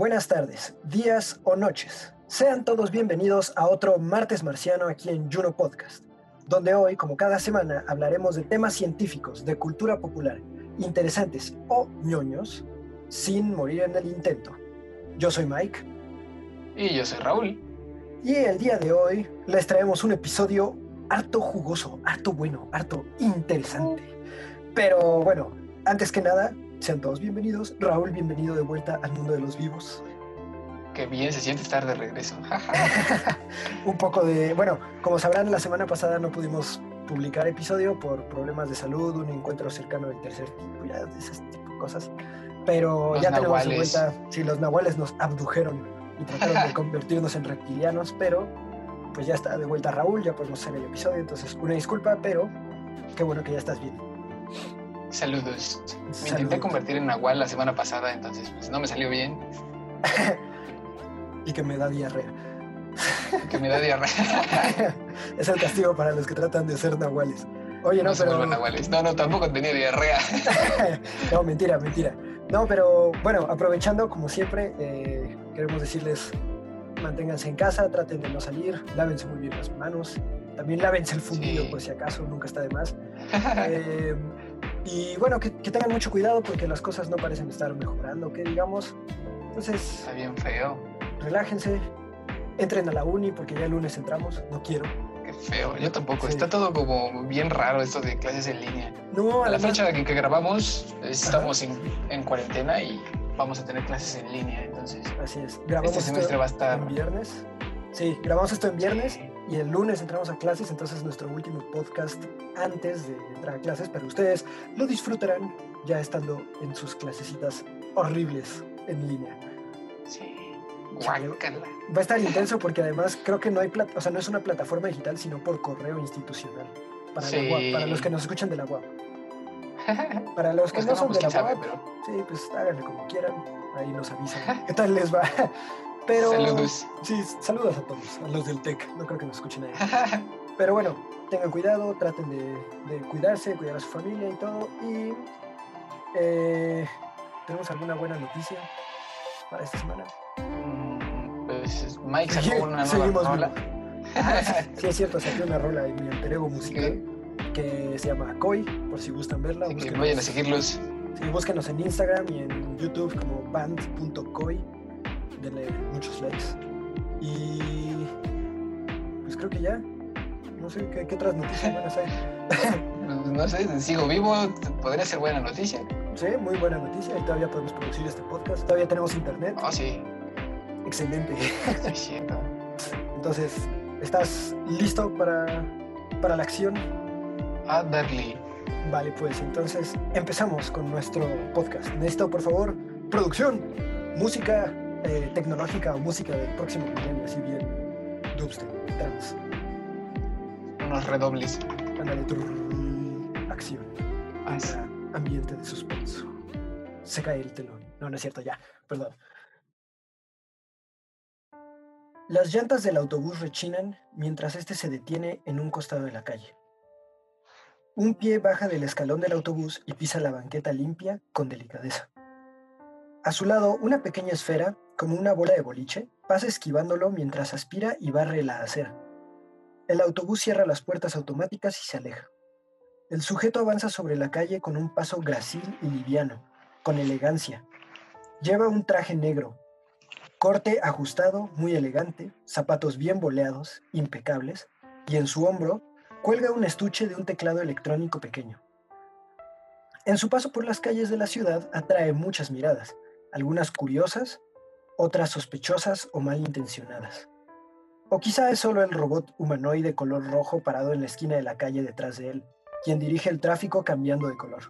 Buenas tardes, días o noches. Sean todos bienvenidos a otro Martes Marciano aquí en Juno Podcast, donde hoy, como cada semana, hablaremos de temas científicos, de cultura popular, interesantes o ñoños, sin morir en el intento. Yo soy Mike. Y yo soy Raúl. Y el día de hoy les traemos un episodio harto jugoso, harto bueno, harto interesante. Pero bueno, antes que nada, sean todos bienvenidos. Raúl, bienvenido de vuelta al mundo de los vivos. Qué bien se siente estar de regreso. un poco de, bueno, como sabrán, la semana pasada no pudimos publicar episodio por problemas de salud, un encuentro cercano del tercer tipo, ya ese tipo de cosas. Pero ya tenemos de vuelta, sí, los nahuales nos abdujeron y trataron de convertirnos en reptilianos, pero pues ya está de vuelta Raúl, ya podemos hacer el episodio, entonces una disculpa, pero qué bueno que ya estás bien. Saludos. Me intenté convertir en Nahual la semana pasada, entonces pues no me salió bien. y que me da diarrea. que me da diarrea. es el castigo para los que tratan de ser nahuales. Oye, no, no pero. Nahuales. No, no, tampoco tenía diarrea. no, mentira, mentira. No, pero bueno, aprovechando, como siempre, eh, queremos decirles: manténganse en casa, traten de no salir, lávense muy bien las manos. También lávense el fundido, por si acaso, nunca está de más. Eh, y bueno, que, tengan mucho cuidado porque las cosas no parecen estar mejorando, que digamos. Entonces. Está bien feo. Relájense, entren a la uni porque ya el lunes entramos, no quiero. Qué feo, yo tampoco. Está todo como bien raro esto de clases en línea. No, a la fecha en que, grabamos estamos en, cuarentena y vamos a tener clases en línea, entonces. Así es. Grabamos este semestre va a estar. En viernes. Sí, grabamos esto en viernes y el lunes entramos a clases, entonces nuestro último podcast antes de entrar a clases, pero ustedes lo disfrutarán ya estando en sus clasecitas horribles en línea. Sí. Va a estar intenso porque además creo que no hay, o sea, no es una plataforma digital, sino por correo institucional. Para, para los que nos escuchan de la UAP. Para los que pues no, son de la UAP, sí, pues háganle como quieran. Ahí nos avisan qué tal les va. Pero, saludos. Sí, saludos a todos, a los del TEC. No creo que nos escuchen ahí. Pero bueno, tengan cuidado, traten de, cuidarse, cuidar a su familia y todo. Y eh, ¿tenemos alguna buena noticia para esta semana? Mm, pues Mike sacó una nueva rola. sí, es cierto, sacó una rola en mi alter ego musical que se llama Koi, por si gustan verla. que vayan a seguirlos. Sí, búsquenos en Instagram y en YouTube como band.koi denle muchos likes. Y pues creo que ya. No sé qué, otras noticias van a ser. no sé, sigo vivo, podría ser buena noticia. Sí, muy buena noticia. Y todavía podemos producir este podcast. Todavía tenemos internet. Ah, sí. Excelente. Sí, Entonces, ¿estás listo para, para la acción? A darle. Vale, pues entonces empezamos con nuestro podcast. Necesito, por favor, producción, música eh, tecnológica o música del próximo milenio, así bien dubstep, trans. Unos redobles. Ándale, acción. ambiente de suspenso. Se cae el telón. No, no es cierto, ya, perdón. Las llantas del autobús rechinan mientras este se detiene en un costado de la calle. Un pie baja del escalón del autobús y pisa la banqueta limpia con delicadeza. A su lado, una pequeña esfera como una bola de boliche, pasa esquivándolo mientras aspira y barre la acera. El autobús cierra las puertas automáticas y se aleja. El sujeto avanza sobre la calle con un paso gracil y liviano, con elegancia. Lleva un traje negro, corte ajustado, muy elegante, zapatos bien boleados, impecables, y en su hombro cuelga un estuche de un teclado electrónico pequeño. En su paso por las calles de la ciudad atrae muchas miradas, algunas curiosas, otras sospechosas o malintencionadas. O quizá es solo el robot humanoide color rojo parado en la esquina de la calle detrás de él, quien dirige el tráfico cambiando de color.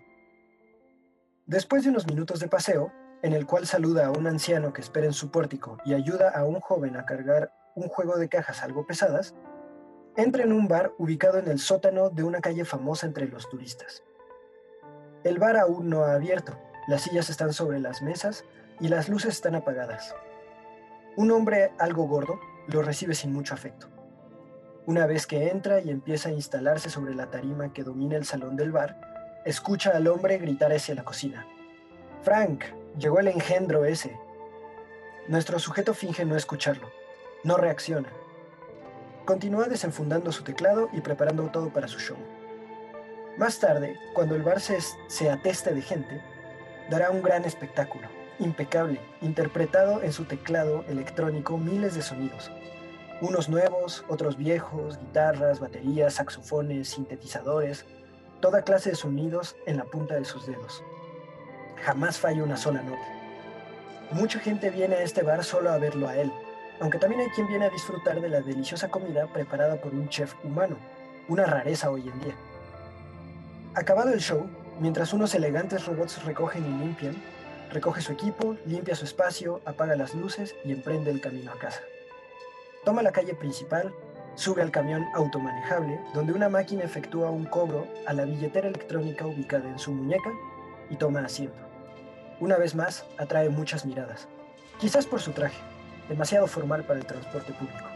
Después de unos minutos de paseo, en el cual saluda a un anciano que espera en su pórtico y ayuda a un joven a cargar un juego de cajas algo pesadas, entra en un bar ubicado en el sótano de una calle famosa entre los turistas. El bar aún no ha abierto, las sillas están sobre las mesas y las luces están apagadas. Un hombre algo gordo lo recibe sin mucho afecto. Una vez que entra y empieza a instalarse sobre la tarima que domina el salón del bar, escucha al hombre gritar hacia la cocina. Frank, llegó el engendro ese. Nuestro sujeto finge no escucharlo. No reacciona. Continúa desenfundando su teclado y preparando todo para su show. Más tarde, cuando el bar se, se ateste de gente, dará un gran espectáculo, impecable, interpretado en su teclado electrónico miles de sonidos. Unos nuevos, otros viejos, guitarras, baterías, saxofones, sintetizadores, toda clase de sonidos en la punta de sus dedos. Jamás falla una sola nota. Mucha gente viene a este bar solo a verlo a él, aunque también hay quien viene a disfrutar de la deliciosa comida preparada por un chef humano, una rareza hoy en día. Acabado el show, mientras unos elegantes robots recogen y limpian, recoge su equipo, limpia su espacio, apaga las luces y emprende el camino a casa. Toma la calle principal, sube al camión automanejable, donde una máquina efectúa un cobro a la billetera electrónica ubicada en su muñeca y toma asiento. Una vez más, atrae muchas miradas, quizás por su traje, demasiado formal para el transporte público.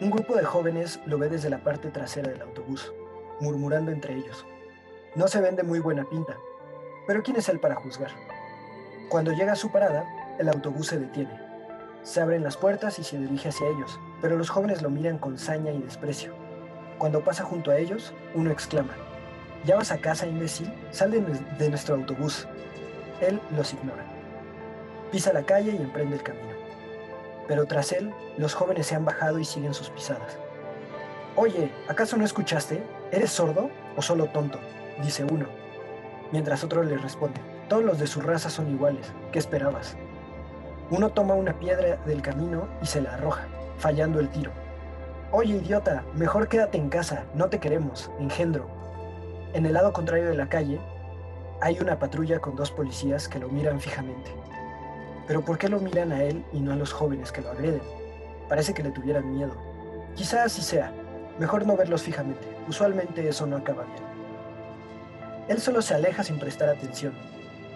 Un grupo de jóvenes lo ve desde la parte trasera del autobús, murmurando entre ellos. No se ven de muy buena pinta, pero ¿quién es él para juzgar? Cuando llega a su parada, el autobús se detiene. Se abren las puertas y se dirige hacia ellos, pero los jóvenes lo miran con saña y desprecio. Cuando pasa junto a ellos, uno exclama, ¿Ya vas a casa, imbécil? Sal de, de nuestro autobús. Él los ignora. Pisa la calle y emprende el camino. Pero tras él, los jóvenes se han bajado y siguen sus pisadas. Oye, ¿acaso no escuchaste? ¿Eres sordo o solo tonto? Dice uno, mientras otro le responde, todos los de su raza son iguales, ¿qué esperabas? Uno toma una piedra del camino y se la arroja, fallando el tiro. Oye, idiota, mejor quédate en casa, no te queremos, engendro. En el lado contrario de la calle, hay una patrulla con dos policías que lo miran fijamente. Pero ¿por qué lo miran a él y no a los jóvenes que lo agreden? Parece que le tuvieran miedo. Quizás así sea. Mejor no verlos fijamente. Usualmente eso no acaba bien. Él solo se aleja sin prestar atención.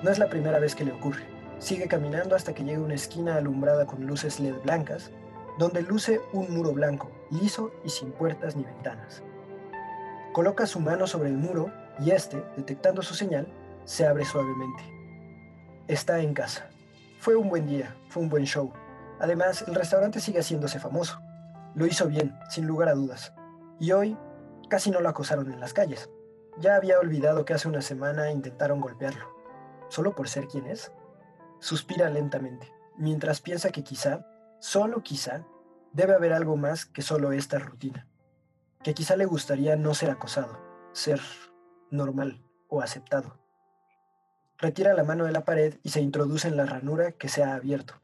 No es la primera vez que le ocurre. Sigue caminando hasta que llega a una esquina alumbrada con luces LED blancas, donde luce un muro blanco, liso y sin puertas ni ventanas. Coloca su mano sobre el muro y este, detectando su señal, se abre suavemente. Está en casa. Fue un buen día, fue un buen show. Además, el restaurante sigue haciéndose famoso. Lo hizo bien, sin lugar a dudas. Y hoy casi no lo acosaron en las calles. Ya había olvidado que hace una semana intentaron golpearlo. ¿Solo por ser quien es? Suspira lentamente, mientras piensa que quizá, solo quizá, debe haber algo más que solo esta rutina. Que quizá le gustaría no ser acosado, ser normal o aceptado. Retira la mano de la pared y se introduce en la ranura que se ha abierto.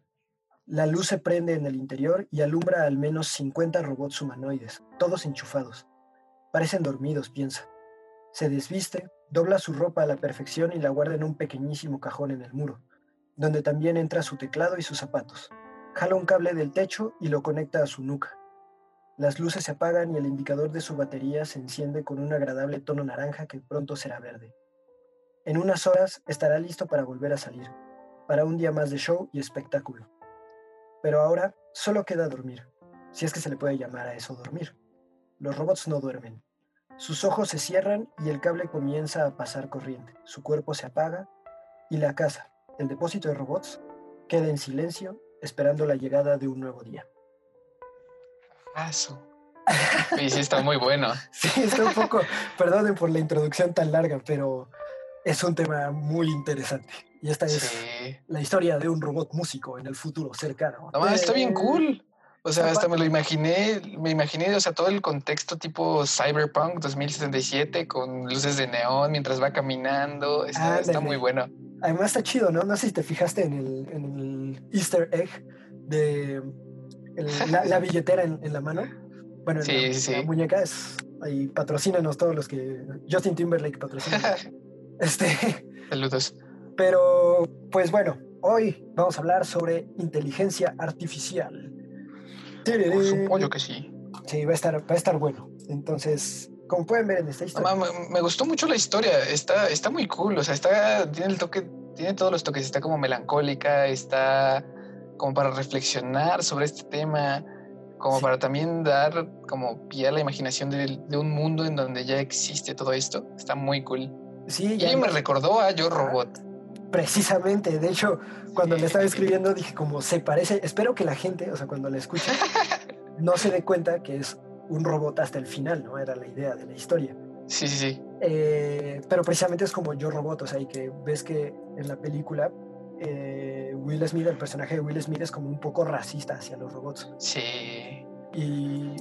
La luz se prende en el interior y alumbra al menos 50 robots humanoides, todos enchufados. Parecen dormidos, piensa. Se desviste, dobla su ropa a la perfección y la guarda en un pequeñísimo cajón en el muro, donde también entra su teclado y sus zapatos. Jala un cable del techo y lo conecta a su nuca. Las luces se apagan y el indicador de su batería se enciende con un agradable tono naranja que pronto será verde. En unas horas estará listo para volver a salir, para un día más de show y espectáculo. Pero ahora solo queda dormir, si es que se le puede llamar a eso dormir. Los robots no duermen, sus ojos se cierran y el cable comienza a pasar corriente. Su cuerpo se apaga y la casa, el depósito de robots, queda en silencio esperando la llegada de un nuevo día. Eso. Sí, sí, está muy bueno. sí, está un poco, perdonen por la introducción tan larga, pero es un tema muy interesante. Y esta es la historia de un robot músico en el futuro cercano. No, está bien cool. O sea, hasta me lo imaginé, me imaginé, o sea, todo el contexto tipo Cyberpunk 2077 con luces de neón mientras va caminando. Está, muy bueno. Además está chido, ¿no? No sé si te fijaste en el, Easter egg de la, billetera en, la mano. Bueno, sí, sí. la muñeca es ahí patrocínanos todos los que Justin Timberlake patrocina. este. Saludos. Pero, pues bueno, hoy vamos a hablar sobre inteligencia artificial. Por supuesto que sí. Sí, va a estar, va a estar bueno. Entonces, como pueden ver en esta historia. Me, gustó mucho la historia. Está, está muy cool. O sea, está, tiene el toque, tiene todos los toques. Está como melancólica, está como para reflexionar sobre este tema. como para también dar como pie a la imaginación de, un mundo en donde ya existe todo esto. Está muy cool. Sí, y me recordó a Yo Robot. Precisamente, de hecho, cuando le estaba escribiendo dije como se parece, espero que la gente, o sea, cuando la escuche, no se dé cuenta que es un robot hasta el final, ¿no? Era la idea de la historia. Sí, sí, sí. Eh, pero precisamente es como Yo Robot, o sea, y que ves que en la película eh, Will Smith, el personaje de Will Smith es como un poco racista hacia los robots. Sí. Y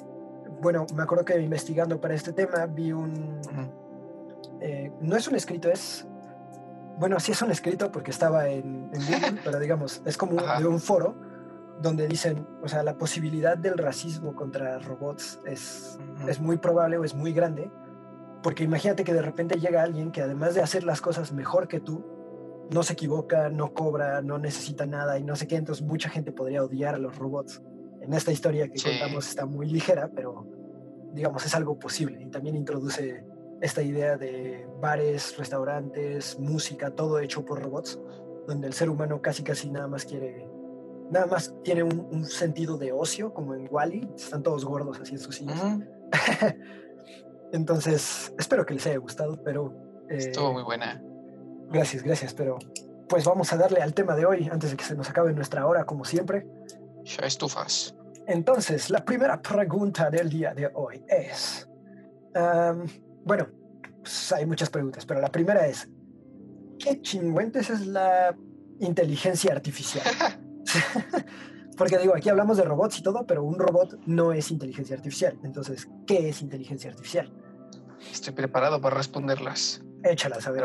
bueno, me acuerdo que investigando para este tema vi un... Eh, no es un escrito, es... Bueno, sí es un escrito porque estaba en, Google, pero digamos, es como de un foro donde dicen, o sea, la posibilidad del racismo contra robots es, es muy probable o es muy grande, porque imagínate que de repente llega alguien que además de hacer las cosas mejor que tú, no se equivoca, no cobra, no necesita nada y no sé qué, entonces mucha gente podría odiar a los robots. En esta historia que contamos está muy ligera, pero digamos es algo posible y también introduce esta idea de bares, restaurantes, música, todo hecho por robots, donde el ser humano casi casi nada más quiere, nada más tiene un, sentido de ocio, como en Wally, están todos gordos así en sus sillas. Entonces, espero que les haya gustado, pero... Eh, Estuvo muy buena. Gracias, gracias, pero pues vamos a darle al tema de hoy antes de que se nos acabe nuestra hora, como siempre. Ya estufas. Entonces, la primera pregunta del día de hoy es, bueno, pues, hay muchas preguntas, pero la primera es, ¿qué chingüentes es la inteligencia artificial? Porque digo, aquí hablamos de robots y todo, pero un robot no es inteligencia artificial. Entonces, ¿qué es inteligencia artificial? Estoy preparado para responderlas. Échalas, a ver.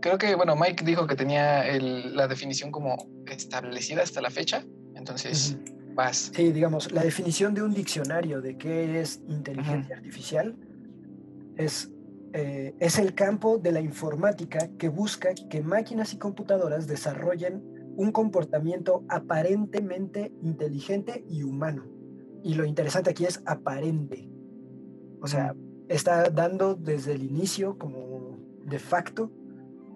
Creo que, bueno, Mike dijo que tenía la definición como establecida hasta la fecha, entonces vas. Sí, digamos, la definición de un diccionario de qué es inteligencia artificial es, eh, es el campo de la informática que busca que máquinas y computadoras desarrollen un comportamiento aparentemente inteligente y humano. Y lo interesante aquí es aparente. O sea, está dando desde el inicio como de facto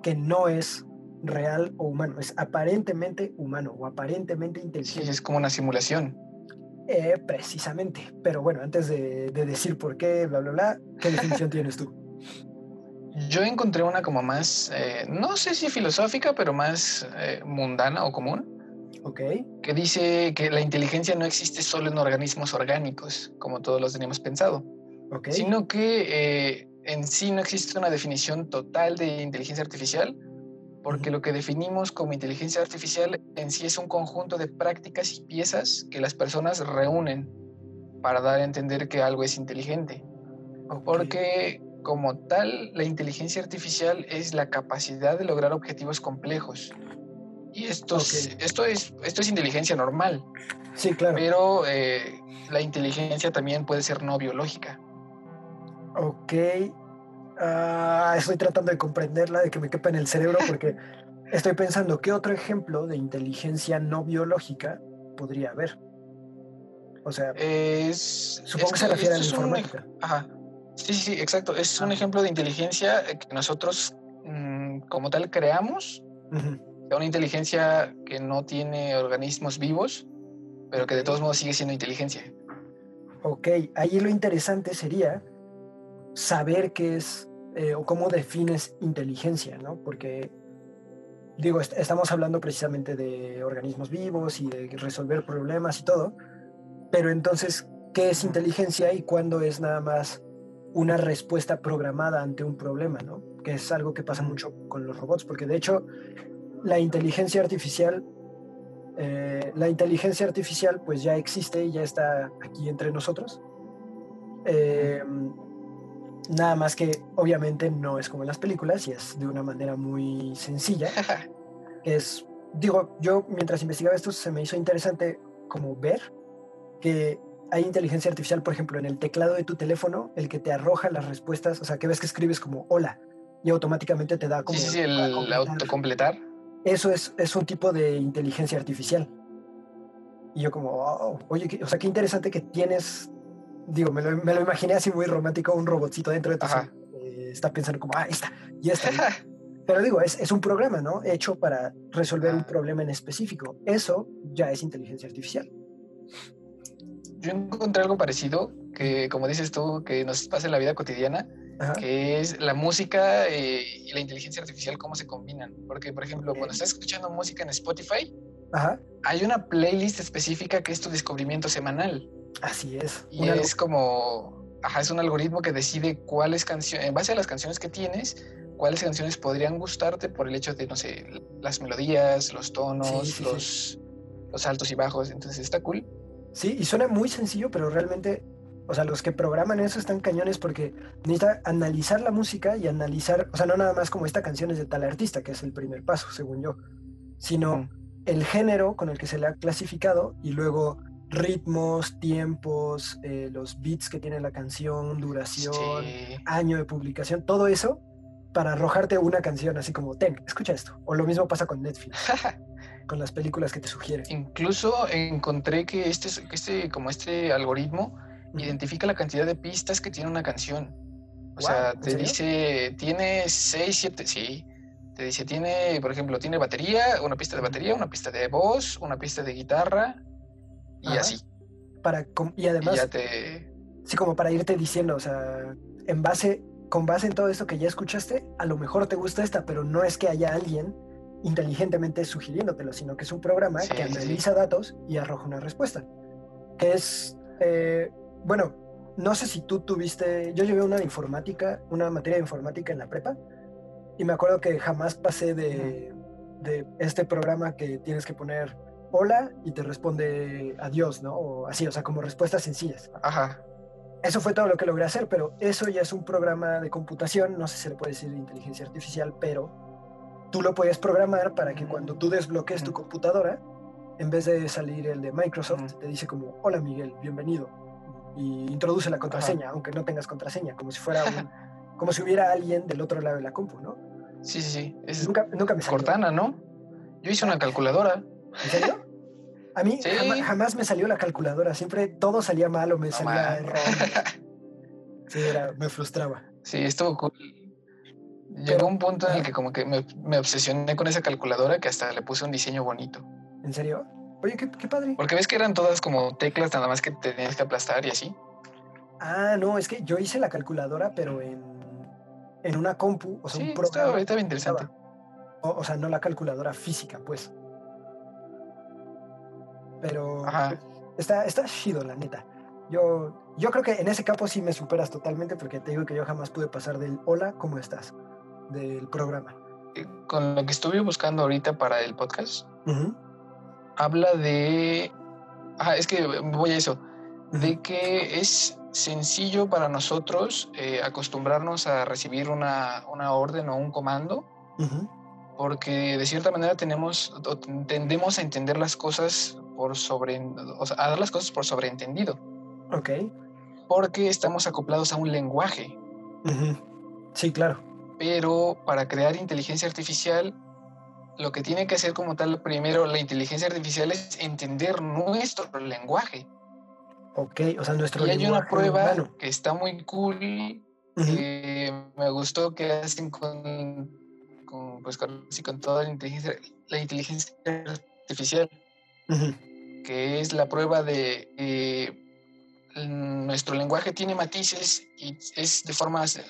que no es real o humano, es aparentemente humano o aparentemente inteligente. Sí, es como una simulación. Eh, precisamente. Pero bueno, antes de, decir por qué, bla, bla, bla, ¿qué definición tienes tú? Yo encontré una como más, eh, no sé si filosófica, pero más eh, mundana o común. Ok. Que dice que la inteligencia no existe solo en organismos orgánicos, como todos los teníamos pensado. Okay. Sino que en sí no existe una definición total de inteligencia artificial, porque lo que definimos como inteligencia artificial en sí es un conjunto de prácticas y piezas que las personas reúnen para dar a entender que algo es inteligente. Porque como tal, la inteligencia artificial es la capacidad de lograr objetivos complejos. Y esto, es, esto, es, esto es inteligencia normal. Sí, claro. Pero eh, la inteligencia también puede ser no biológica. Ok. Ah, estoy tratando de comprenderla, de que me quepa en el cerebro, porque estoy pensando qué otro ejemplo de inteligencia no biológica podría haber. O sea, es, supongo que se refiere a la informática. ajá. Sí, sí, sí, exacto. Es un ejemplo de inteligencia que nosotros mm, como tal creamos. Una inteligencia que no tiene organismos vivos, pero que de todos modos sigue siendo inteligencia. Ok, ahí lo interesante sería saber qué es eh, o cómo defines inteligencia, ¿no? Porque, digo, estamos hablando precisamente de organismos vivos y de resolver problemas y todo, pero entonces, ¿qué es inteligencia y cuándo es nada más una respuesta programada ante un problema, ¿no? Que es algo que pasa mucho con los robots, porque de hecho, la inteligencia artificial eh, la inteligencia artificial pues ya existe y ya está aquí entre nosotros. Eh, Nada más que obviamente no es como en las películas y es de una manera muy sencilla. es, digo, yo mientras investigaba esto se me hizo interesante como ver que hay inteligencia artificial, por ejemplo, en el teclado de tu teléfono, el que te arroja las respuestas, o sea, que ves que escribes como hola y automáticamente te da como... Sí, sí, el autocompletar. Eso es, es un tipo de inteligencia artificial. Y yo como, oye, o sea, qué interesante que tienes digo, me lo, me lo, imaginé así muy romántico, un robotcito dentro de tu eh, está pensando como, ah, esta, y esta. Pero digo, es, es, un programa, ¿no? Hecho para resolver un problema en específico. Eso ya es inteligencia artificial. yo encontré algo parecido, que como dices tú, que nos pasa en la vida cotidiana, que es la música eh, y la inteligencia artificial, cómo se combinan. Porque, por ejemplo, cuando estás escuchando música en Spotify, hay una playlist específica que es tu descubrimiento semanal. Así es. Y es como, ajá, es un algoritmo que decide cuáles canciones, en base a las canciones que tienes, cuáles canciones podrían gustarte por el hecho de, no sé, las melodías, los tonos, los, los altos y bajos. Entonces está cool. Sí, y suena muy sencillo, pero realmente, o sea, los que programan eso están cañones porque necesita analizar la música y analizar, o sea, no nada más como esta canción es de tal artista, que es el primer paso, según yo, sino el género con el que se le ha clasificado y luego ritmos, tiempos, eh, los beats que tiene la canción, duración, año de publicación, todo eso para arrojarte una canción así como, ten, escucha esto. O lo mismo pasa con Netflix. con las películas que te sugiere. Incluso encontré que este, este como este algoritmo identifica la cantidad de pistas que tiene una canción. O sea, te dice, tiene 6, 7, sí. Te dice, tiene, por ejemplo, tiene batería, una pista de batería, una pista de voz, una pista de guitarra y así. Para, y además, ya te... sí, como para irte diciendo, o sea, en base, con base en todo esto que ya escuchaste, a lo mejor te gusta esta, pero no es que haya alguien inteligentemente sugiriéndotelo, sino que es un programa que analiza datos y arroja una respuesta. Que es, eh, bueno, no sé si tú tuviste, yo llevé una de informática, una materia de informática en la prepa, y me acuerdo que jamás pasé de, de este programa que tienes que poner hola y te responde adiós, ¿no? O así, o sea, como respuestas sencillas. Ajá. Eso fue todo lo que logré hacer, pero eso ya es un programa de computación, no sé si se le puede decir inteligencia artificial, pero tú lo puedes programar para que cuando tú desbloques tu computadora, en vez de salir el de Microsoft, te dice como, hola Miguel, bienvenido. Y introduce la contraseña, aunque no tengas contraseña, como si fuera como si hubiera alguien del otro lado de la compu, ¿no? Sí, sí, sí. Es nunca, nunca me salió. Cortana, ¿no? Yo hice una calculadora. ¿En serio? A mí jamás, me salió la calculadora, siempre todo salía mal o me salía error. Sí, era, me frustraba. Sí, estuvo cool. Llegó un punto en el que como que me, obsesioné con esa calculadora que hasta le puse un diseño bonito. ¿En serio? Oye, qué, padre. Porque ves que eran todas como teclas nada más que tenías que aplastar y así. Ah, no, es que yo hice la calculadora, pero en, en una compu, o sea, un programa. Estaba, interesante. O, sea, no la calculadora física, pues. Pero está, está chido, la neta. Yo, yo creo que en ese campo sí me superas totalmente porque te digo que yo jamás pude pasar del hola, ¿cómo estás? del programa. Eh, con lo que estuve buscando ahorita para el podcast, habla de... Ah, es que voy a eso, de que es sencillo para nosotros eh, acostumbrarnos a recibir una, una, orden o un comando, porque de cierta manera tenemos, tendemos a entender las cosas por sobre, o sea, a dar las cosas por sobreentendido. Ok. Porque estamos acoplados a un lenguaje. Sí, claro pero para crear inteligencia artificial, lo que tiene que hacer como tal primero la inteligencia artificial es entender nuestro lenguaje. Ok, o sea, nuestro y hay una prueba que está muy cool, me gustó que hacen con, pues, con, toda la inteligencia, la inteligencia artificial, que es la prueba de eh, nuestro lenguaje tiene matices y es de formas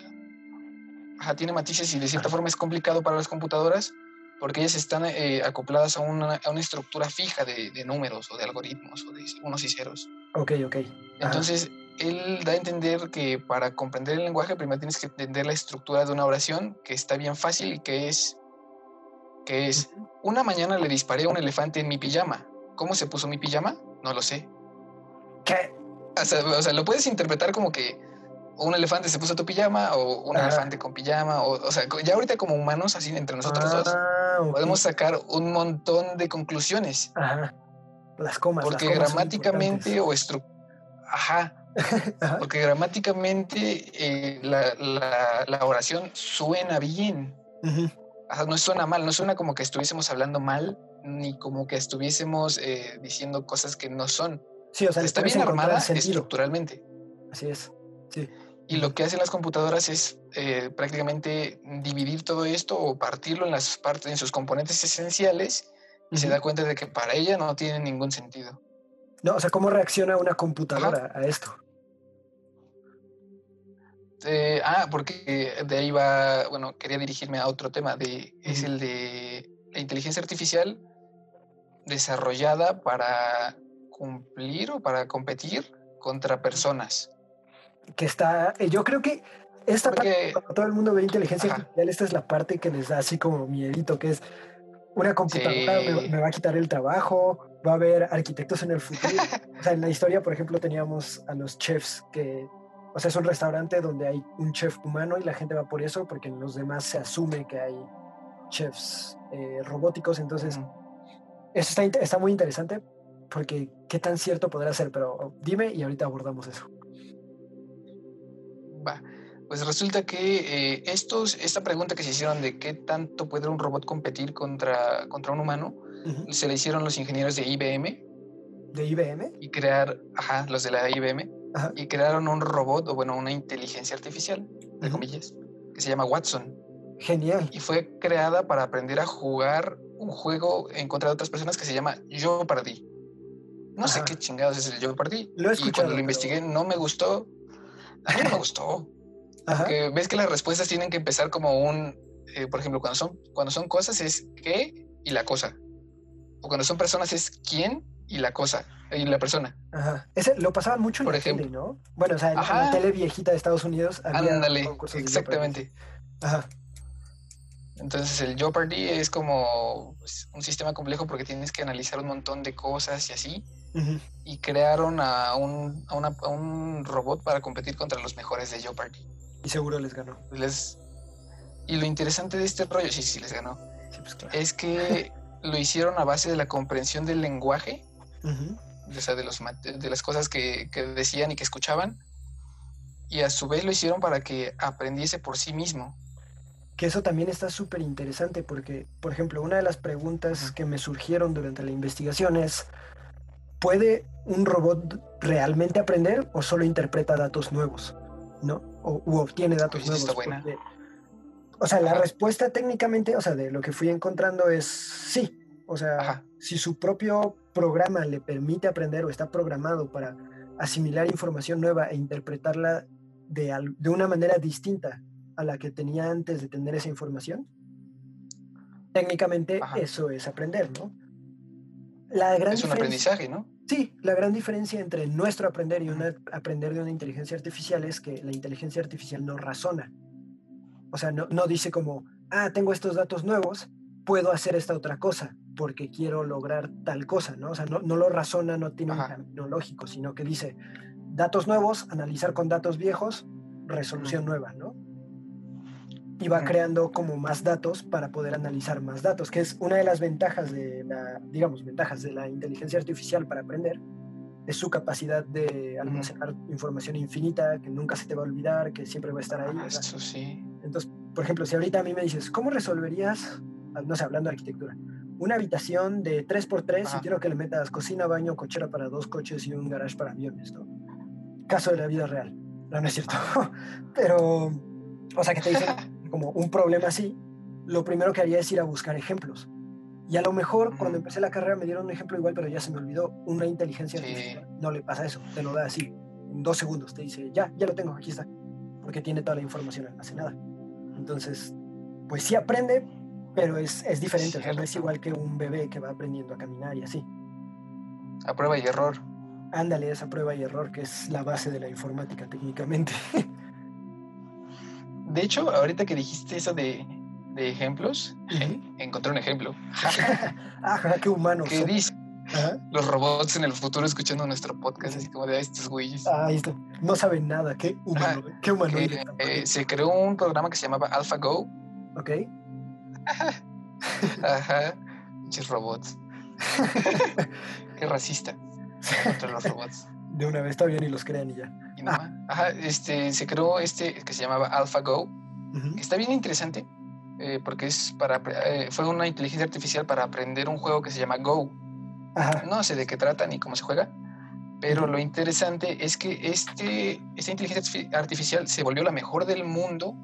tiene matices y de cierta forma es complicado para las computadoras porque ellas están eh, acopladas a una, a una, estructura fija de, de, números o de algoritmos o de unos y ceros. Ok, ok. Entonces, él da a entender que para comprender el lenguaje primero tienes que entender la estructura de una oración que está bien fácil y que es, que es, una mañana le disparé a un elefante en mi pijama. ¿Cómo se puso mi pijama? No lo sé. ¿Qué? O sea, o sea, lo puedes interpretar como que un elefante se puso tu pijama o un elefante con pijama. O, o sea, ya ahorita como humanos, así entre nosotros dos, ah, podemos sacar un montón de conclusiones. Ajá. Las comas. Porque gramáticamente o estru... Ajá. Porque gramáticamente eh, la, la, oración suena bien. no suena mal, no suena como que estuviésemos hablando mal, ni como que estuviésemos eh, diciendo cosas que no son. Sí, o sea, está bien armada estructuralmente. Así es. Sí. Y lo que hacen las computadoras es eh, prácticamente dividir todo esto o partirlo en las partes, en sus componentes esenciales, y se da cuenta de que para ella no tiene ningún sentido. No, o sea, ¿cómo reacciona una computadora a esto? Eh, ah, porque de ahí va, bueno, quería dirigirme a otro tema, de, es el de la inteligencia artificial desarrollada para cumplir o para competir contra personas. Que está, eh, yo creo que esta parte, cuando todo el mundo ve inteligencia artificial, esta es la parte que les da así como miedito, que es una computadora me, va a quitar el trabajo, va a haber arquitectos en el futuro. o sea, en la historia, por ejemplo, teníamos a los chefs que, o sea, es un restaurante donde hay un chef humano y la gente va por eso, porque en los demás se asume que hay chefs eh, robóticos. Entonces, eso está, está muy interesante porque qué tan cierto podrá ser, pero dime y ahorita abordamos eso. Va. Pues resulta que eh, estos, esta pregunta que se hicieron de qué tanto puede un robot competir contra, contra un humano, se le hicieron los ingenieros de IBM. ¿De IBM? Y crear, ajá, los de la IBM. Y crearon un robot, o bueno, una inteligencia artificial, de comillas, que se llama Watson. Genial. Y fue creada para aprender a jugar un juego en contra de otras personas que se llama Jeopardy. No sé qué chingados es el Jeopardy. Lo y cuando lo investigué no me gustó. A mí no me gustó. Porque ves que las respuestas tienen que empezar como un, eh, por ejemplo, cuando son, cuando son cosas es qué y la cosa. O cuando son personas es quién y la cosa, y la persona. Ajá. Ese lo pasaban mucho en la tele, ¿no? Bueno, o sea, en, la tele viejita de Estados Unidos había Ándale, exactamente. Ajá. Entonces el Jeopardy es como pues, un sistema complejo porque tienes que analizar un montón de cosas y así. Y crearon a un, a, una, a un robot para competir contra los mejores de Jeopardy. Y seguro les ganó. Les... Y lo interesante de este rollo, sí, sí, les ganó, pues, es que lo hicieron a base de la comprensión del lenguaje, o sea, de, los, de las cosas que, que, decían y que escuchaban, y a su vez lo hicieron para que aprendiese por sí mismo. Que eso también está súper interesante porque, por ejemplo, una de las preguntas que me surgieron durante la investigación es, ¿puede un robot realmente aprender o solo interpreta datos nuevos? ¿no? O, u obtiene datos nuevos. o sea, la respuesta técnicamente, o sea, de lo que fui encontrando es sí. O sea, si su propio programa le permite aprender o está programado para asimilar información nueva e interpretarla de, de una manera distinta a la que tenía antes de tener esa información, técnicamente eso es aprender, ¿no? La gran es un aprendizaje, ¿no? Sí, la gran diferencia entre nuestro aprender y aprender de una inteligencia artificial es que la inteligencia artificial no razona. O sea, no, dice como, ah, tengo estos datos nuevos, puedo hacer esta otra cosa porque quiero lograr tal cosa, ¿no? O sea, no, lo razona, no tiene un camino lógico, sino que dice, datos nuevos, analizar con datos viejos, resolución nueva, ¿no? Y va creando como más datos para poder analizar más datos, que es una de las ventajas de la, digamos, ventajas de la inteligencia artificial para aprender, es su capacidad de almacenar información infinita, que nunca se te va a olvidar, que siempre va a estar ahí. Ah, eso sí. Entonces, por ejemplo, si ahorita a mí me dices, ¿cómo resolverías, no sé, hablando de arquitectura, una habitación de 3x3 y quiero que le metas cocina, baño, cochera para dos coches y un garage para aviones, ¿no? Caso de la vida real. No, no es cierto. Pero, o sea, que te dicen, como un problema así, lo primero que haría es ir a buscar ejemplos. Y a lo mejor cuando empecé la carrera me dieron un ejemplo igual, pero ya se me olvidó. Una inteligencia artificial no le pasa eso, te lo da así, en dos segundos. Te dice, ya, ya lo tengo, aquí está. Porque tiene toda la información almacenada. Entonces, pues sí aprende, pero es, es diferente. no es igual que un bebé que va aprendiendo a caminar y así. A prueba y error. Ándale, esa prueba y error que es la base de la informática técnicamente. de hecho, ahorita que dijiste eso de, ejemplos, encontré un ejemplo. Ajá, qué humano. ¿Qué dice? Los robots en el futuro escuchando nuestro podcast, así como de estos güeyes. Ah, ahí está. No saben nada. Qué humano. qué humano. Eh, se creó un programa que se llamaba AlphaGo. Ok. Ajá. Muchos robots. qué racista contra los robots de una vez está bien y los crean y ya. Ajá, este, se creó este que se llamaba AlphaGo, que está bien interesante eh, porque es para, eh, fue una inteligencia artificial para aprender un juego que se llama Go. No sé de qué trata ni cómo se juega, pero lo interesante es que este, esta inteligencia artificial se volvió la mejor del mundo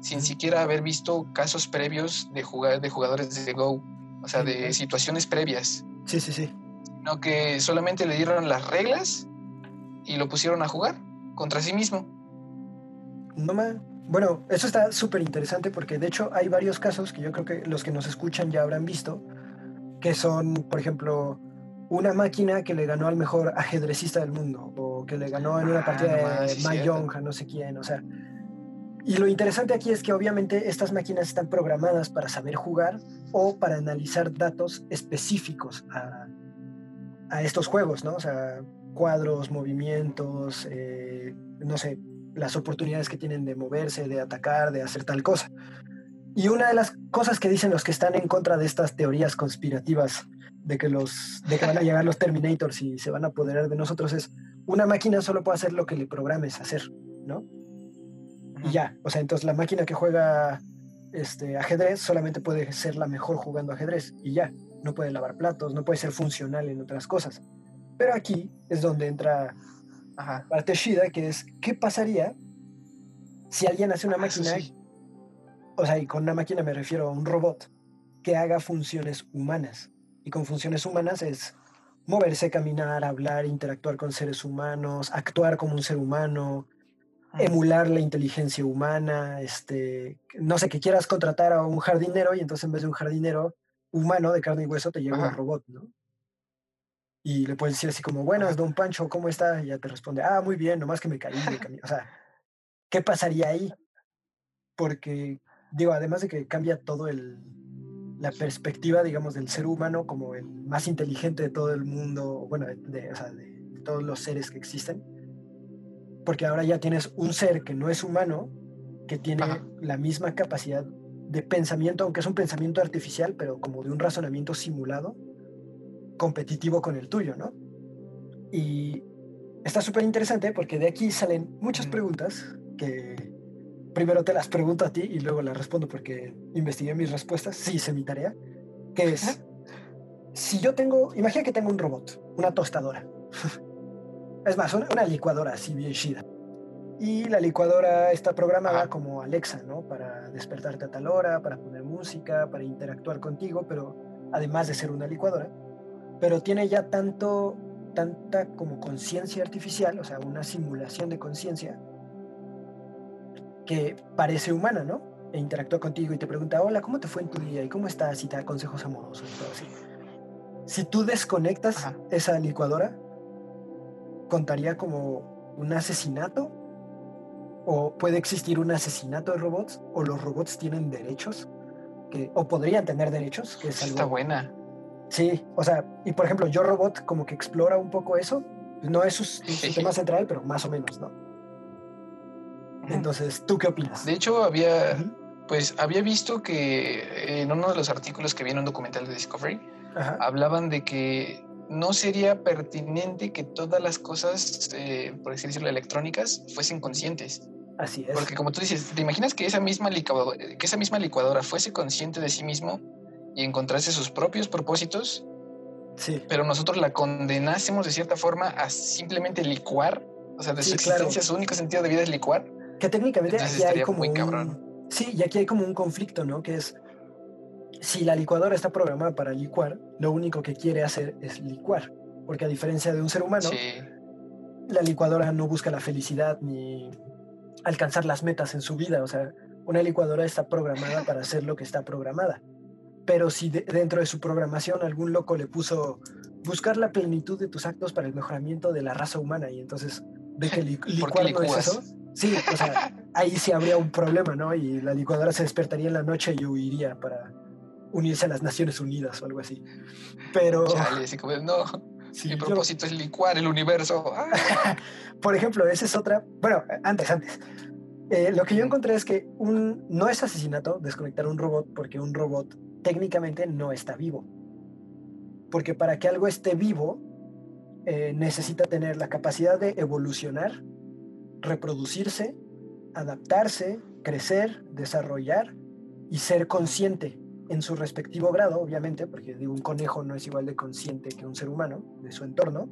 sin siquiera haber visto casos previos de, jugar, de jugadores de Go, o sea, de situaciones previas. Sí, sí, sí. No que solamente le dieron las reglas y lo pusieron a jugar contra sí mismo. No me... Bueno, eso está súper interesante porque de hecho hay varios casos que yo creo que los que nos escuchan ya habrán visto, que son, por ejemplo, una máquina que le ganó al mejor ajedrecista del mundo o que le ganó en una ah, partida de Mahjong a no sé quién, o sea. Y lo interesante aquí es que obviamente estas máquinas están programadas para saber jugar o para analizar datos específicos a, a estos juegos, ¿no? O sea, cuadros, movimientos, eh, no sé, las oportunidades que tienen de moverse, de atacar, de hacer tal cosa. Y una de las cosas que dicen los que están en contra de estas teorías conspirativas de que, los, de que van a llegar los Terminators y se van a apoderar de nosotros es, una máquina solo puede hacer lo que le programes hacer, ¿no? Y ya, o sea, entonces la máquina que juega este, ajedrez solamente puede ser la mejor jugando ajedrez y ya, no puede lavar platos, no puede ser funcional en otras cosas. Pero aquí es donde entra Ajá. parte Shida, que es, ¿qué pasaría si alguien hace una ah, máquina, o sea, y con una máquina me refiero a un robot, que haga funciones humanas? Y con funciones humanas es moverse, caminar, hablar, interactuar con seres humanos, actuar como un ser humano, emular la inteligencia humana, este, no sé, que quieras contratar a un jardinero y entonces en vez de un jardinero humano de carne y hueso te llega un robot, ¿no? Y le puedes decir así como, buenas, don Pancho, ¿cómo está? Y ya te responde, ah, muy bien, nomás que me caí. O sea, ¿qué pasaría ahí? Porque, digo, además de que cambia todo el, la perspectiva, digamos, del ser humano como el más inteligente de todo el mundo, bueno, de, o sea, de todos los seres que existen, porque ahora ya tienes un ser que no es humano, que tiene la misma capacidad de pensamiento, aunque es un pensamiento artificial, pero como de un razonamiento simulado, competitivo con el tuyo, ¿no? Y está súper interesante porque de aquí salen muchas preguntas que primero te las pregunto a ti y luego las respondo porque investigué mis respuestas, sí hice mi tarea, que es, si yo tengo, imagina que tengo un robot, una tostadora, es más, una, licuadora así bien chida. Y la licuadora está programada como Alexa, ¿no? Para despertarte a tal hora, para poner música, para interactuar contigo, pero además de ser una licuadora, pero tiene ya tanto, tanta como conciencia artificial, o sea, una simulación de conciencia, que parece humana, ¿no? E interactúa contigo y te pregunta, hola, ¿cómo te fue en tu día? ¿Y cómo estás? Y te da consejos amorosos y todo así. Si tú desconectas esa licuadora, ¿contaría como un asesinato? ¿O puede existir un asesinato de robots? ¿O los robots tienen derechos? Que, ¿O podrían tener derechos? Que es algo, Está buena Sí, o sea, y por ejemplo, Yo Robot como que explora un poco eso. No es su, tema central, pero más o menos, ¿no? Entonces, ¿tú qué opinas? De hecho, había, pues, había visto que en uno de los artículos que vi en un documental de Discovery, hablaban de que no sería pertinente que todas las cosas, eh, por decirlo, electrónicas, fuesen conscientes. Así es. Porque como tú dices, ¿te imaginas que esa misma licuadora, que esa misma licuadora fuese consciente de sí mismo? Y encontrase sus propios propósitos, sí. pero nosotros la condenásemos de cierta forma a simplemente licuar, o sea, de su existencia, su único sentido de vida es licuar. Que técnicamente aquí hay como un, Sí, y aquí hay como un conflicto, ¿no? Que es, si la licuadora está programada para licuar, lo único que quiere hacer es licuar, porque a diferencia de un ser humano, la licuadora no busca la felicidad ni alcanzar las metas en su vida, o sea, una licuadora está programada para hacer lo que está programada pero si dentro de su programación algún loco le puso buscar la plenitud de tus actos para el mejoramiento de la raza humana y entonces ve que li licuar no es eso, sí, o sea, ahí sí habría un problema, ¿no? Y la licuadora se despertaría en la noche y huiría para unirse a las Naciones Unidas o algo así. Pero... Chale, como, no, mi propósito es licuar el universo. Por ejemplo, esa es otra... Bueno, antes, antes. Eh, lo que yo encontré es que un, no es asesinato desconectar un robot porque un robot técnicamente no está vivo. Porque para que algo esté vivo, eh, necesita tener la capacidad de evolucionar, reproducirse, adaptarse, crecer, desarrollar y ser consciente en su respectivo grado, obviamente, porque digo, un conejo no es igual de consciente que un ser humano de su entorno,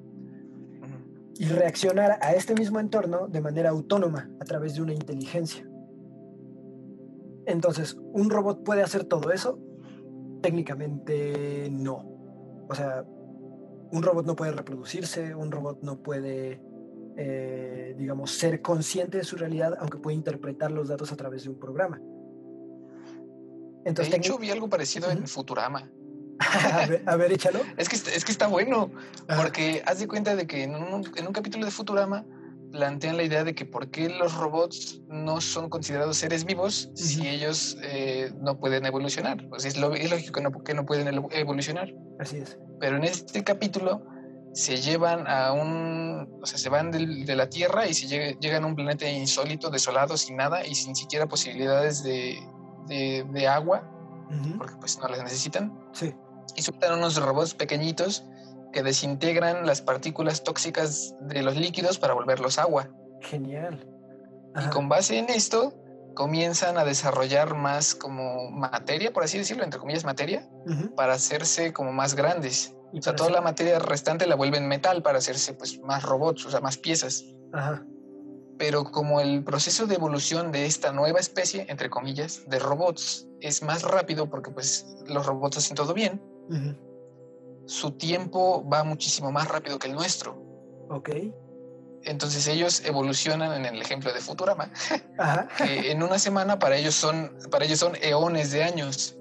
y reaccionar a este mismo entorno de manera autónoma a través de una inteligencia. Entonces, ¿un robot puede hacer todo eso? Técnicamente no. O sea, un robot no puede reproducirse, un robot no puede, eh, digamos, ser consciente de su realidad, aunque puede interpretar los datos a través de un programa. Entonces, de hecho, vi algo parecido en Futurama. a, ver, échalo. Es que, es que está bueno, porque haz de cuenta de que en un, en un capítulo de Futurama plantean la idea de que por qué los robots no son considerados seres vivos si ellos eh, no pueden evolucionar. Pues es, lógico que no, que no pueden evolucionar. Así es. Pero en este capítulo se llevan a un, o sea, se van de, la Tierra y se llegan a un planeta insólito, desolado, sin nada y sin siquiera posibilidades de, de, agua, porque pues no las necesitan. Sí. Y sueltan unos robots pequeñitos que desintegran las partículas tóxicas de los líquidos para volverlos agua. Genial. Y con base en esto, comienzan a desarrollar más como materia, por así decirlo, entre comillas materia, para hacerse como más grandes. ¿Y o sea, toda la materia restante la vuelven metal para hacerse pues más robots, o sea, más piezas. Ajá. Pero como el proceso de evolución de esta nueva especie, entre comillas, de robots es más rápido porque pues los robots hacen todo bien, su tiempo va muchísimo más rápido que el nuestro. Ok. Entonces ellos evolucionan en el ejemplo de Futurama, que en una semana para ellos son, para ellos son eones de años,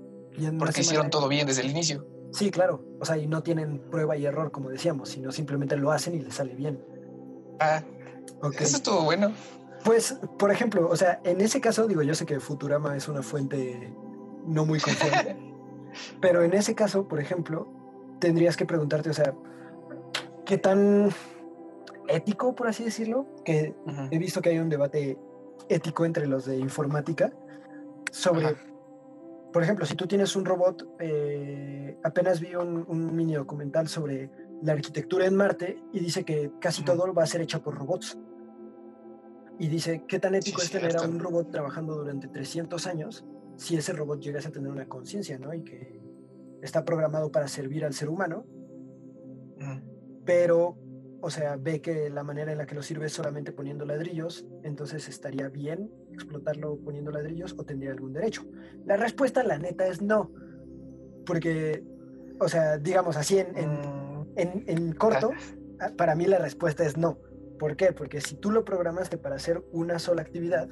porque hicieron todo bien desde el inicio. Sí, claro. O sea, y no tienen prueba y error, como decíamos, sino simplemente lo hacen y les sale bien. Ah, okay. eso estuvo bueno. Pues, por ejemplo, o sea, en ese caso, digo, yo sé que Futurama es una fuente no muy confiable, pero en ese caso, por ejemplo, tendrías que preguntarte, o sea, ¿qué tan ético, por así decirlo? Que he visto que hay un debate ético entre los de informática sobre, por ejemplo, si tú tienes un robot, eh, apenas vi un, mini documental sobre la arquitectura en Marte y dice que casi todo va a ser hecho por robots. Y dice, ¿qué tan ético es tener a un robot trabajando durante 300 años si ese robot llegase a tener una conciencia, ¿no? Y que está programado para servir al ser humano, pero, o sea, ve que la manera en la que lo sirve es solamente poniendo ladrillos, entonces estaría bien explotarlo poniendo ladrillos o tendría algún derecho. La respuesta, la neta, es no, porque, o sea, digamos así en, en, mm. corto, ah, para mí la respuesta es no. ¿Por qué? Porque si tú lo programaste para hacer una sola actividad,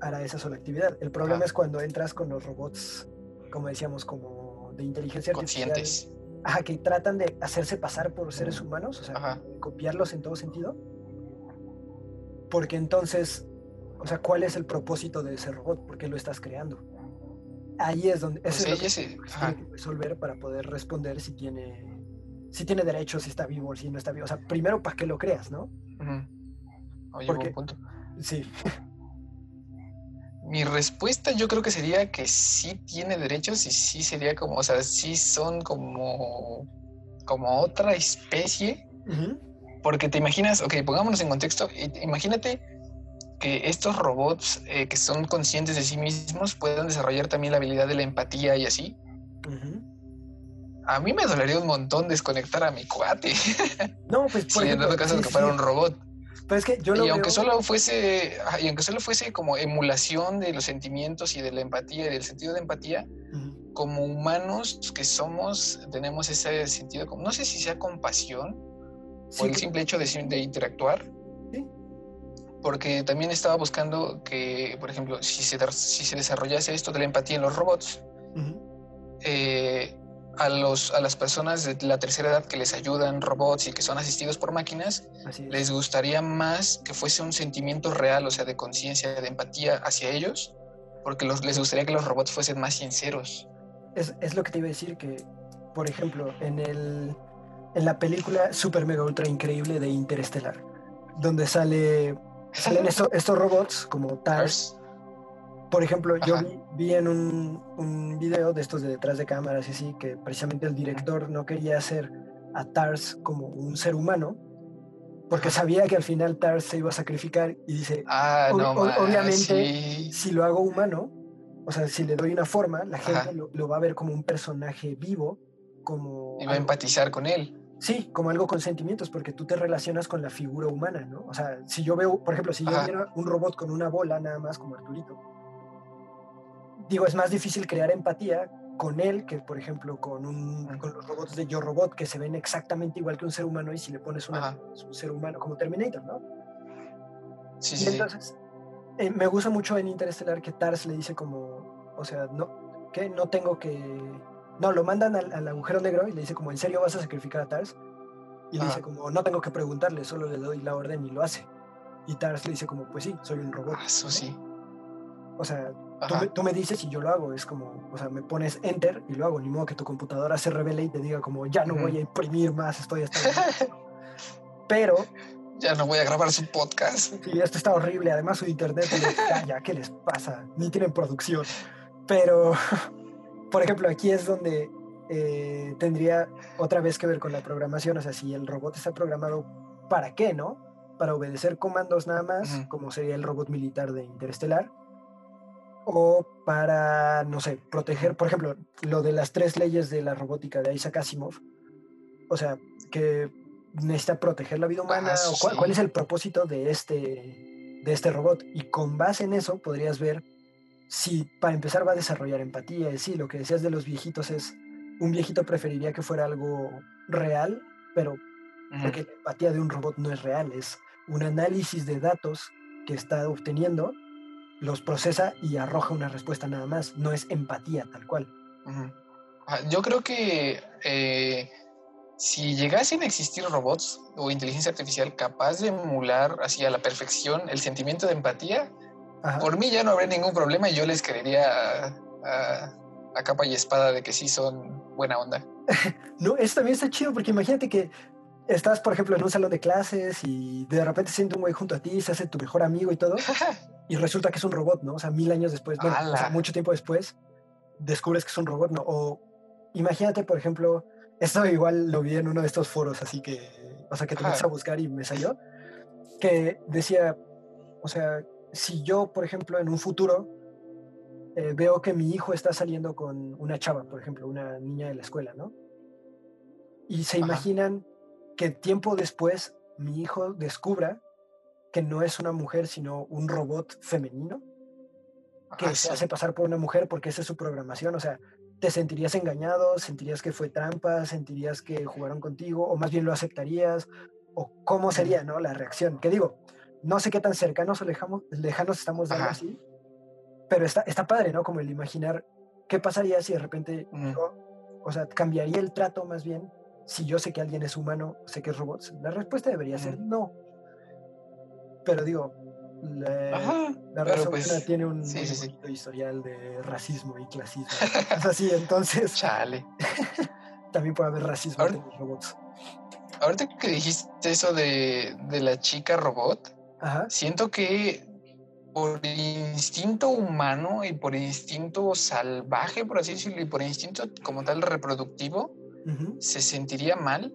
hará esa sola actividad. El problema es cuando entras con los robots, como decíamos, como de inteligencia Conscientes. artificial. que tratan de hacerse pasar por seres humanos, o sea, copiarlos en todo sentido. Porque entonces, o sea, ¿cuál es el propósito de ese robot? ¿Por qué lo estás creando? Ahí es donde eso es lo que tiene que resolver para poder responder si tiene si tiene derechos, si está vivo o si no está vivo. O sea, primero para qué lo creas, ¿no? Oye, Porque, punto. Sí. Mi respuesta yo creo que sería que sí tiene derechos y sí sería como, o sea, sí son como, como otra especie. Porque te imaginas, ok, pongámonos en contexto, imagínate que estos robots eh, que son conscientes de sí mismos puedan desarrollar también la habilidad de la empatía y así. A mí me dolería un montón desconectar a mi cuate. No, pues por ejemplo, en caso de que fuera un robot que yo y aunque solo fuese, y aunque solo fuese como emulación de los sentimientos y de la empatía y del sentido de empatía, como humanos que somos, tenemos ese sentido, como, no sé si sea compasión o el simple hecho de, de interactuar. Porque también estaba buscando que, por ejemplo, si se, si se desarrollase esto de la empatía en los robots, eh, a, los, a las personas de la tercera edad que les ayudan robots y que son asistidos por máquinas, les gustaría más que fuese un sentimiento real, o sea, de conciencia, de empatía hacia ellos, porque los, les gustaría que los robots fuesen más sinceros. Es, es, lo que te iba a decir, que, por ejemplo, en, el, en la película Super Mega Ultra Increíble de Interestelar, donde sale, salen estos, robots como TARS, por ejemplo, yo vi, en un, un, video de estos de detrás de cámaras y así, que precisamente el director no quería hacer a Tars como un ser humano, porque sabía que al final Tars se iba a sacrificar y dice, ah, obviamente, si lo hago humano, o sea, si le doy una forma, la gente lo, va a ver como un personaje vivo, como... Y va a empatizar con él. Sí, como algo con sentimientos, porque tú te relacionas con la figura humana, ¿no? O sea, si yo veo, por ejemplo, si yo viera un robot con una bola nada más como Arturito, digo, es más difícil crear empatía con él que, por ejemplo, con, un, con los robots de Yo Robot, que se ven exactamente igual que un ser humano y si le pones una, un ser humano como Terminator, ¿no? Sí, sí. entonces, eh, me gusta mucho en Interestelar que Tars le dice como, o sea, no, que no tengo que... No, lo mandan al, agujero negro y le dice como, ¿en serio vas a sacrificar a Tars? Y le dice como, no tengo que preguntarle, solo le doy la orden y lo hace. Y Tars le dice como, pues sí, soy un robot. Ah, eso sí. O sea, tú me, dices y yo lo hago. Es como, o sea, me pones enter y lo hago. Ni modo que tu computadora se revele y te diga como, ya no voy a imprimir más, estoy hasta... Pero... Ya no voy a grabar su podcast. Sí, esto está horrible. Además su internet ya ¿qué les pasa? Ni tienen producción. Pero, por ejemplo, aquí es donde eh, tendría otra vez que ver con la programación. O sea, si el robot está programado, ¿para qué, no? Para obedecer comandos nada más, como sería el robot militar de Interestelar o para, no sé, proteger, por ejemplo, lo de las tres leyes de la robótica de Isaac Asimov, o sea, que necesita proteger la vida humana, ah, o cuál, es el propósito de este, de este robot. Y con base en eso podrías ver si para empezar va a desarrollar empatía. Sí, lo que decías de los viejitos es, un viejito preferiría que fuera algo real, pero porque la empatía de un robot no es real, es un análisis de datos que está obteniendo los procesa y arroja una respuesta nada más. No es empatía tal cual. Ah, yo creo que eh, si llegasen a existir robots o inteligencia artificial capaz de emular así a la perfección el sentimiento de empatía, por mí ya no habría ningún problema y yo les creería a, a capa y espada de que sí son buena onda. no, eso también está chido porque imagínate que estás, por ejemplo, en un salón de clases y de repente siente un güey junto a ti, se hace tu mejor amigo y todo, y resulta que es un robot, ¿no? O sea, mil años después, bueno, mucho tiempo después, descubres que es un robot, ¿no? O imagínate, por ejemplo, esto igual lo vi en uno de estos foros, así que, o sea, que te metes a buscar y me salió, que decía, o sea, si yo, por ejemplo, en un futuro eh, veo que mi hijo está saliendo con una chava, por ejemplo, una niña de la escuela, ¿no? Y se imaginan que tiempo después mi hijo descubra que no es una mujer, sino un robot femenino, que se hace pasar por una mujer porque esa es su programación. O sea, te sentirías engañado, sentirías que fue trampa, sentirías que jugaron contigo, o más bien lo aceptarías, o cómo sería, ¿no? La reacción. Que digo, no sé qué tan cercanos o lejanos, lejanos estamos de algo así, pero está, está padre, ¿no? Como el imaginar qué pasaría si de repente, o sea, cambiaría el trato más bien si yo sé que alguien es humano, sé que es robot? La respuesta debería ser no. Pero digo, la, razón pues, tiene un historial de racismo y clasismo. es así, entonces. Chale. también puede haber racismo en los robots. Ahorita que dijiste eso de, la chica robot, siento que por instinto humano y por instinto salvaje, por así decirlo, y por instinto como tal reproductivo, se sentiría mal,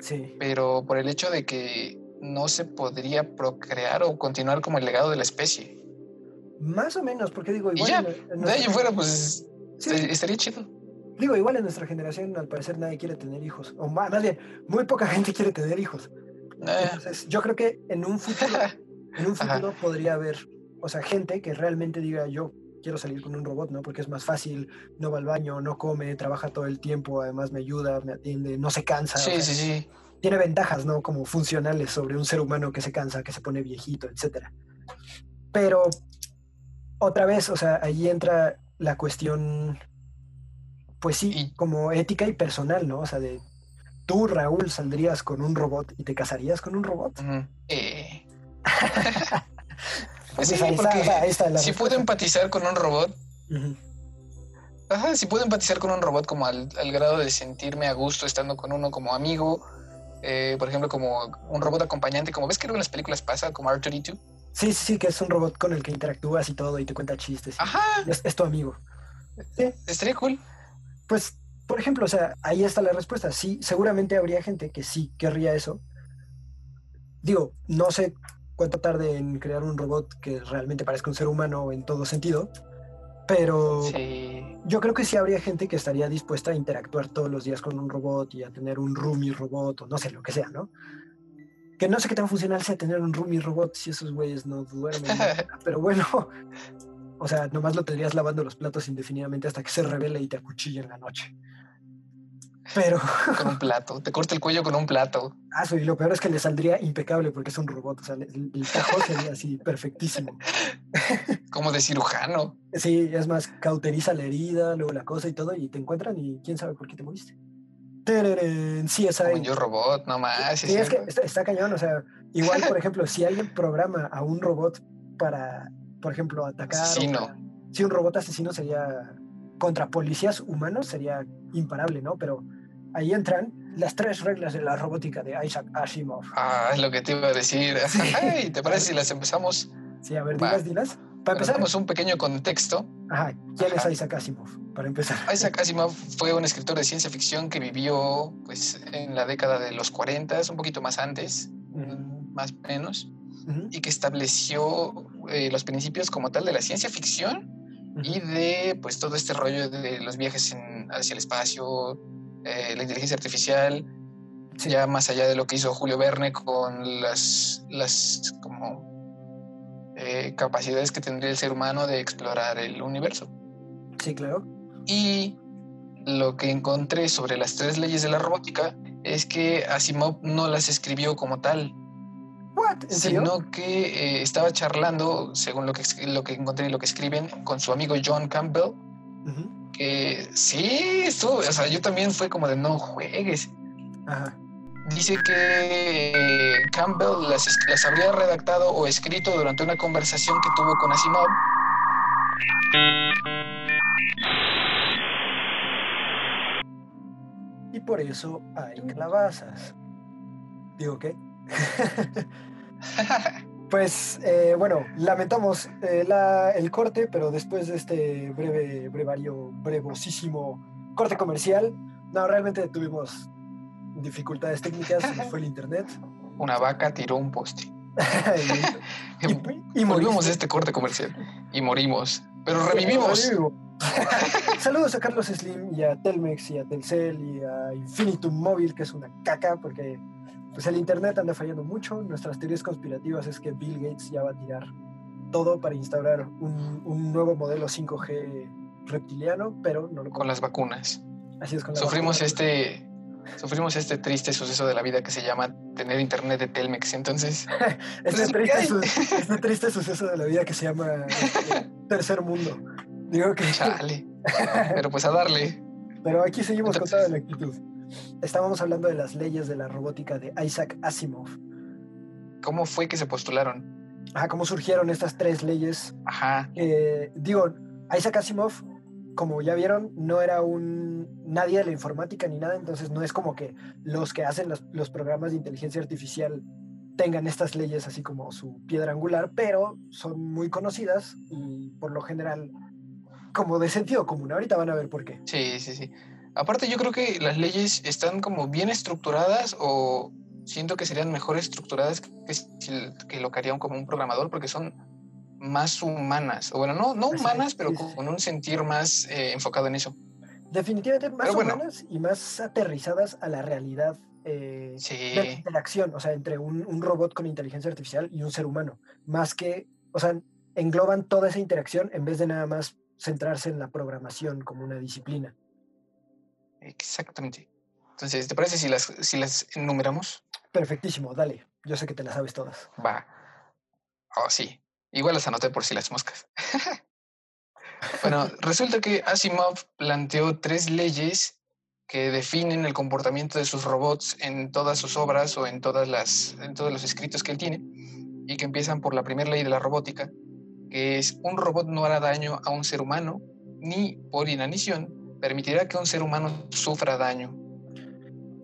sí. pero por el hecho de que no se podría procrear o continuar como el legado de la especie. Más o menos, porque digo, igual. Y ya, de ahí fuera, pues estaría chido. Digo, igual en nuestra generación, al parecer, nadie quiere tener hijos. O más, bien, muy poca gente quiere tener hijos. Eh. Entonces, yo creo que en un futuro, en un futuro podría haber, o sea, gente que realmente diga, yo quiero salir con un robot, ¿no? Porque es más fácil, no va al baño, no come, trabaja todo el tiempo, además me ayuda, me atiende, no se cansa. Sí, sí, sí. Tiene ventajas, ¿no? Como funcionales sobre un ser humano que se cansa, que se pone viejito, etc. Pero, otra vez, o sea, ahí entra la cuestión, pues sí, como ética y personal, ¿no? O sea, de tú, Raúl, saldrías con un robot y te casarías con un robot. eh. Pues sí, porque si puedo empatizar con un robot. Ajá, si puedo empatizar con un robot como al, grado de sentirme a gusto estando con uno como amigo, eh, por ejemplo, como un robot acompañante, como ves que en las películas pasa, como R2D2. Sí, sí, sí, que es un robot con el que interactúas y todo y te cuenta chistes. Ajá. Es, tu amigo. Sí. Estaría cool. Pues, por ejemplo, o sea, ahí está la respuesta. Sí, seguramente habría gente que sí querría eso. Digo, no sé cuánto tarde en crear un robot que realmente parezca un ser humano en todo sentido. Pero yo creo que sí habría gente que estaría dispuesta a interactuar todos los días con un robot y a tener un roomie robot o no sé, lo que sea, ¿no? Que no sé qué tan funcional sea tener un roomie robot si esos güeyes no duermen. pero bueno, O sea, nomás lo tendrías lavando los platos indefinidamente hasta que se revele y te acuchille en la noche. Pero. Con un plato. Te corta el cuello con un plato. Ah, y lo peor es que le saldría impecable porque es un robot. O sea, el, el tajo sería así perfectísimo. Como de cirujano. Sí, es más, cauteriza la herida, luego la cosa y todo, y te encuentran y quién sabe por qué te moriste. Sí, esa. Yo robot, no más. Sí, es, que está, cañón. O sea, igual, por ejemplo, si alguien programa a un robot para, por ejemplo, atacar. Asesino. si un robot asesino sería contra policías humanos, sería imparable, ¿no? Pero ahí entran las tres reglas de la robótica de Isaac Asimov. Ah, es lo que te iba a decir. ¿Te parece si las empezamos? Sí, a ver, dilas, dilas. Para empezar. Damos un pequeño contexto. Ajá, ¿quién es Isaac Asimov? Para empezar. Isaac Asimov fue un escritor de ciencia ficción que vivió pues, en la década de los 40, un poquito más antes, más o menos, y que estableció eh, los principios como tal de la ciencia ficción y de pues todo este rollo de los viajes hacia el espacio, eh, la inteligencia artificial, ya más allá de lo que hizo Julio Verne con las, las como eh, capacidades que tendría el ser humano de explorar el universo. Sí, claro. Y lo que encontré sobre las tres leyes de la robótica es que Asimov no las escribió como tal, sino que eh, estaba charlando, según lo que, lo que encontré y lo que escriben, con su amigo John Campbell, que sí, estuvo, o sea, yo también fue como de no juegues. Dice que Campbell las, las habría redactado o escrito durante una conversación que tuvo con Asimov. Y por eso hay clavazas. ¿Digo qué? pues eh, bueno, lamentamos eh, el corte, pero después de este breve, brevario, brevosísimo corte comercial, no, realmente tuvimos dificultades técnicas, fue el internet. Una vaca tiró un poste. y, morimos este corte comercial y morimos, pero revivimos. Saludos a Carlos Slim y a Telmex y a Telcel y a Infinitum Móvil, que es una caca porque pues el Internet anda fallando mucho. Nuestras teorías conspirativas es que Bill Gates ya va a tirar todo para instaurar un, nuevo modelo 5G reptiliano, pero no lo Con las vacunas. Así es con Sufrimos este sufrimos este triste suceso de la vida que se llama tener internet de Telmex. Entonces, este, triste, este triste suceso de la vida que se llama este, tercer mundo. Digo que. Chale. Pero pues a darle. Pero aquí seguimos con toda la actitud. Estábamos hablando de las leyes de la robótica de Isaac Asimov. ¿Cómo fue que se postularon? Ajá, cómo surgieron estas tres leyes. Ajá. digo, Isaac Asimov, como ya vieron, no era un nadie de la informática ni nada, entonces no es como que los que hacen los, los programas de inteligencia artificial tengan estas leyes así como su piedra angular, pero son muy conocidas y por lo general como de sentido común. Ahorita van a ver por qué. Sí, sí, sí. Aparte, yo creo que las leyes están como bien estructuradas o siento que serían mejor estructuradas que, lo que haría como un programador porque son más humanas. O bueno, no, no humanas, pero con un sentir más eh, enfocado en eso. Definitivamente más humanas y más aterrizadas a la realidad eh, de la interacción, o sea, entre un, un, robot con inteligencia artificial y un ser humano. Más que, o sea, engloban toda esa interacción en vez de nada más centrarse en la programación como una disciplina. Exactamente. Entonces, ¿te parece si las, si las enumeramos? Perfectísimo, dale. Yo sé que te las sabes todas. Va. Oh, sí. Igual las anoté por si las moscas. bueno, resulta que Asimov planteó tres leyes que definen el comportamiento de sus robots en todas sus obras o en, todas las, en todos los escritos que él tiene, y que empiezan por la primera ley de la robótica, que es un robot no hará daño a un ser humano ni por inanición permitirá que un ser humano sufra daño.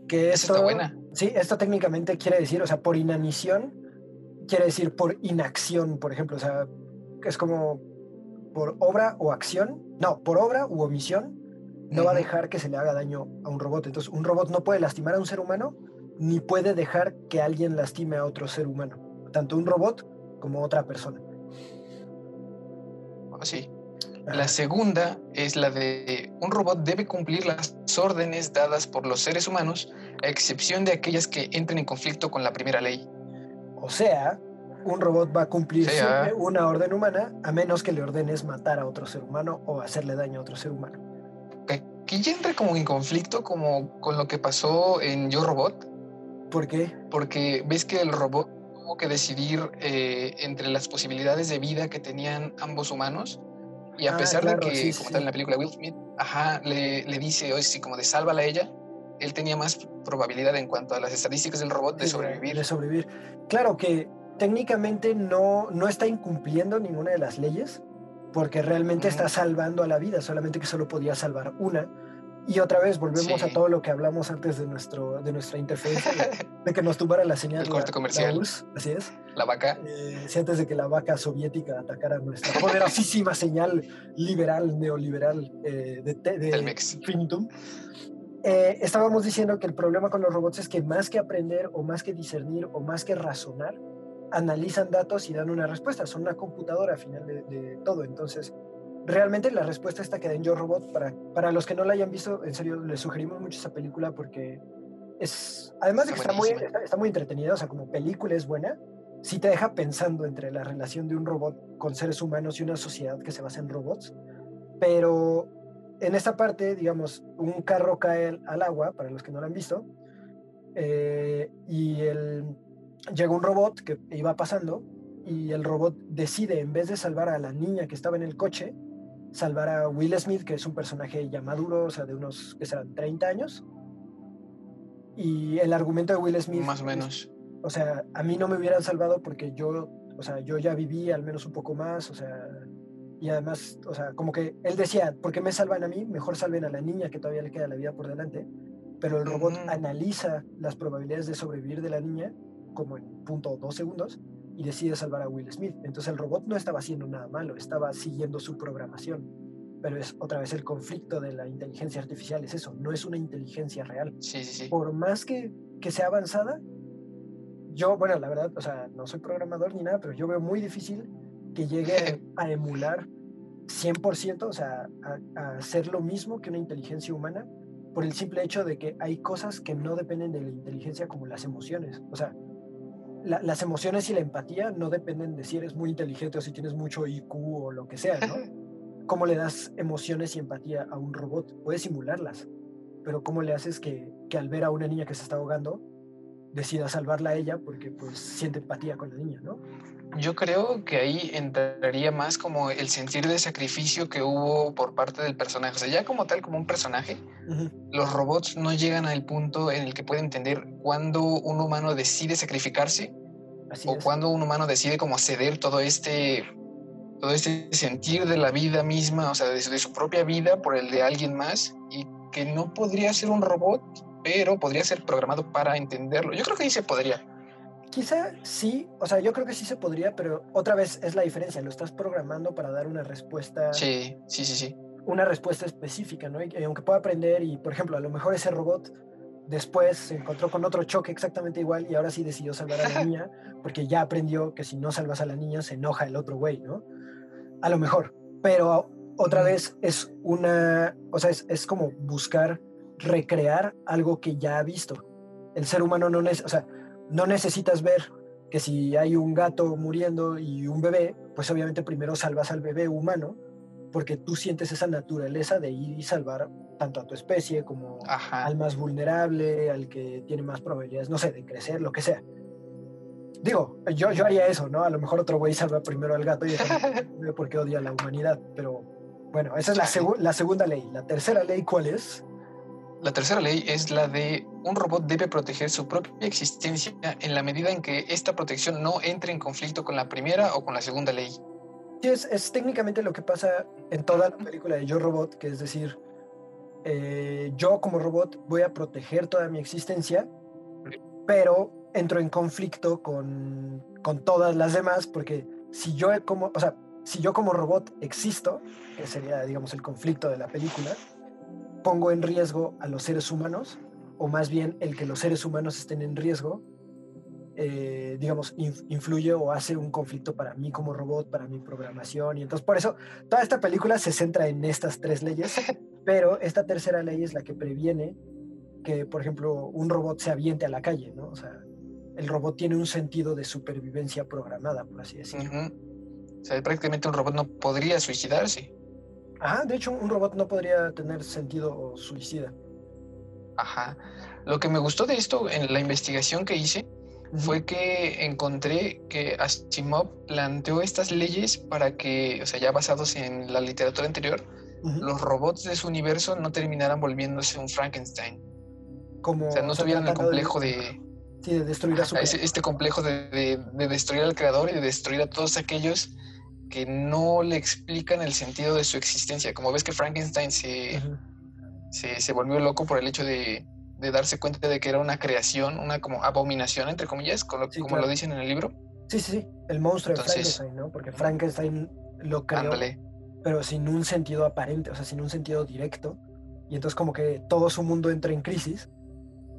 Que esto, está buena. Sí, esto técnicamente quiere decir, o sea, por inanición, quiere decir por inacción, por ejemplo, o sea, es como por obra o acción, no, por obra u omisión, no va a dejar que se le haga daño a un robot. Entonces, un robot no puede lastimar a un ser humano, ni puede dejar que alguien lastime a otro ser humano, tanto un robot como otra persona. Así. Ah, la segunda es la de un robot debe cumplir las órdenes dadas por los seres humanos, a excepción de aquellas que entren en conflicto con la primera ley. O sea, un robot va a cumplir siempre una orden humana, a menos que le ordenes matar a otro ser humano o hacerle daño a otro ser humano. Aquí ya entra como en conflicto como con lo que pasó en Yo Robot. ¿Por qué? Porque ves que el robot tuvo que decidir eh, entre las posibilidades de vida que tenían ambos humanos. Y a ah, pesar de que, como tal en la película Will Smith, ajá, le, le dice, oye, sí, como de sálvala a ella, él tenía más probabilidad en cuanto a las estadísticas del robot de sobrevivir. De sobrevivir. Claro que técnicamente no, no está incumpliendo ninguna de las leyes, porque realmente está salvando a la vida, solamente que solo podía salvar una. Y otra vez volvemos a todo lo que hablamos antes de, nuestro, de nuestra interferencia, de, que nos tumbara la señal. El corte comercial. así es. La vaca. Eh, antes de que la vaca soviética atacara nuestra poderosísima señal liberal, neoliberal eh, de, de Finitum. Eh, estábamos diciendo que el problema con los robots es que más que aprender o más que discernir o más que razonar, analizan datos y dan una respuesta. Son una computadora al final de, todo. Entonces, realmente la respuesta está que den Yo Robot. Para, para los que no la hayan visto, en serio, les sugerimos mucho esa película porque es, además de que está, muy, está, muy entretenida, o sea, como película es buena, sí te deja pensando entre la relación de un robot con seres humanos y una sociedad que se basa en robots. Pero en esta parte, digamos, un carro cae al agua, para los que no lo han visto, eh, y el, llega un robot que iba pasando, y el robot decide, en vez de salvar a la niña que estaba en el coche, salvar a Will Smith, que es un personaje ya maduro, o sea, de unos, que serán 30 años. Y el argumento de Will Smith... Más o menos. o sea, a mí no me hubieran salvado porque yo, o sea, yo ya viví al menos un poco más, o sea, y además, o sea, como que él decía, ¿por qué me salvan a mí? Mejor salven a la niña que todavía le queda la vida por delante. Pero el robot analiza las probabilidades de sobrevivir de la niña como en punto dos segundos y decide salvar a Will Smith. Entonces el robot no estaba haciendo nada malo, estaba siguiendo su programación. Pero es otra vez el conflicto de la inteligencia artificial, es eso, no es una inteligencia real. Sí, sí, sí. Por más que, que sea avanzada, yo, bueno, la verdad, o sea, no soy programador ni nada, pero yo veo muy difícil que llegue a emular 100%, o sea, a, hacer lo mismo que una inteligencia humana, por el simple hecho de que hay cosas que no dependen de la inteligencia como las emociones. O sea, las emociones y la empatía no dependen de si eres muy inteligente o si tienes mucho IQ o lo que sea, ¿no? ¿Cómo le das emociones y empatía a un robot? Puedes simularlas, pero ¿cómo le haces que, que al ver a una niña que se está ahogando, decida salvarla a ella porque pues siente empatía con la niña, ¿no? Yo creo que ahí entraría más como el sentir de sacrificio que hubo por parte del personaje. O sea, ya como tal, como un personaje, los robots no llegan al punto en el que pueden entender cuándo un humano decide sacrificarse o cuando un humano decide como ceder todo este, todo este sentir de la vida misma, o sea, de su propia vida por el de alguien más y que no podría ser un robot, pero podría ser programado para entenderlo. Yo creo que ahí se podría. Quizá sí, o sea, yo creo que sí se podría, pero otra vez es la diferencia, lo estás programando para dar una respuesta. Sí, sí, sí, sí. Una respuesta específica, ¿no? Y, aunque pueda aprender y, por ejemplo, a lo mejor ese robot después se encontró con otro choque exactamente igual y ahora sí decidió salvar a la niña porque ya aprendió que si no salvas a la niña se enoja el otro güey, ¿no? A lo mejor, pero otra vez es una, o sea, es, es como buscar recrear algo que ya ha visto. El ser humano no es, o sea, no necesitas ver que si hay un gato muriendo y un bebé, pues obviamente primero salvas al bebé humano, porque tú sientes esa naturaleza de ir y salvar tanto a tu especie como al más vulnerable, al que tiene más probabilidades, no sé, de crecer, lo que sea. Digo, yo, yo haría eso, ¿no? A lo mejor otro güey salva primero al gato y porque odia a la humanidad, pero bueno, esa es la, la segunda ley. La tercera ley, ¿cuál es? La tercera ley es la de un robot debe proteger su propia existencia en la medida en que esta protección no entre en conflicto con la primera o con la segunda ley. Sí, es, técnicamente lo que pasa en toda la película de Yo Robot, que es decir, eh, yo como robot voy a proteger toda mi existencia, pero entro en conflicto con, con todas las demás, porque si yo como, o sea, si yo como robot existo, que sería, digamos, el conflicto de la película, pongo en riesgo a los seres humanos, o más bien el que los seres humanos estén en riesgo, eh, digamos, influye o hace un conflicto para mí como robot, para mi programación. Y entonces por eso toda esta película se centra en estas tres leyes, pero esta tercera ley es la que previene que, por ejemplo, un robot se aviente a la calle, ¿no? O sea, el robot tiene un sentido de supervivencia programada, por así decirlo. O sea, prácticamente un robot no podría suicidarse. Ajá, de hecho, un robot no podría tener sentido suicida. Ajá. Lo que me gustó de esto en la investigación que hice fue que encontré que Asimov planteó estas leyes para que, o sea, ya basados en la literatura anterior, los robots de su universo no terminaran volviéndose un Frankenstein. Como, o sea, no tuvieran el complejo de, Sí, de destruir a su Este complejo de, destruir al creador y de destruir a todos aquellos que no le explican el sentido de su existencia. Como ves que Frankenstein se, se, volvió loco por el hecho de, darse cuenta de que era una creación, una como abominación, entre comillas, como, lo dicen en el libro. Sí, sí, sí, el monstruo de Frankenstein, ¿no? Porque Frankenstein lo creó, pero sin un sentido aparente, o sea, sin un sentido directo. Y entonces como que todo su mundo entra en crisis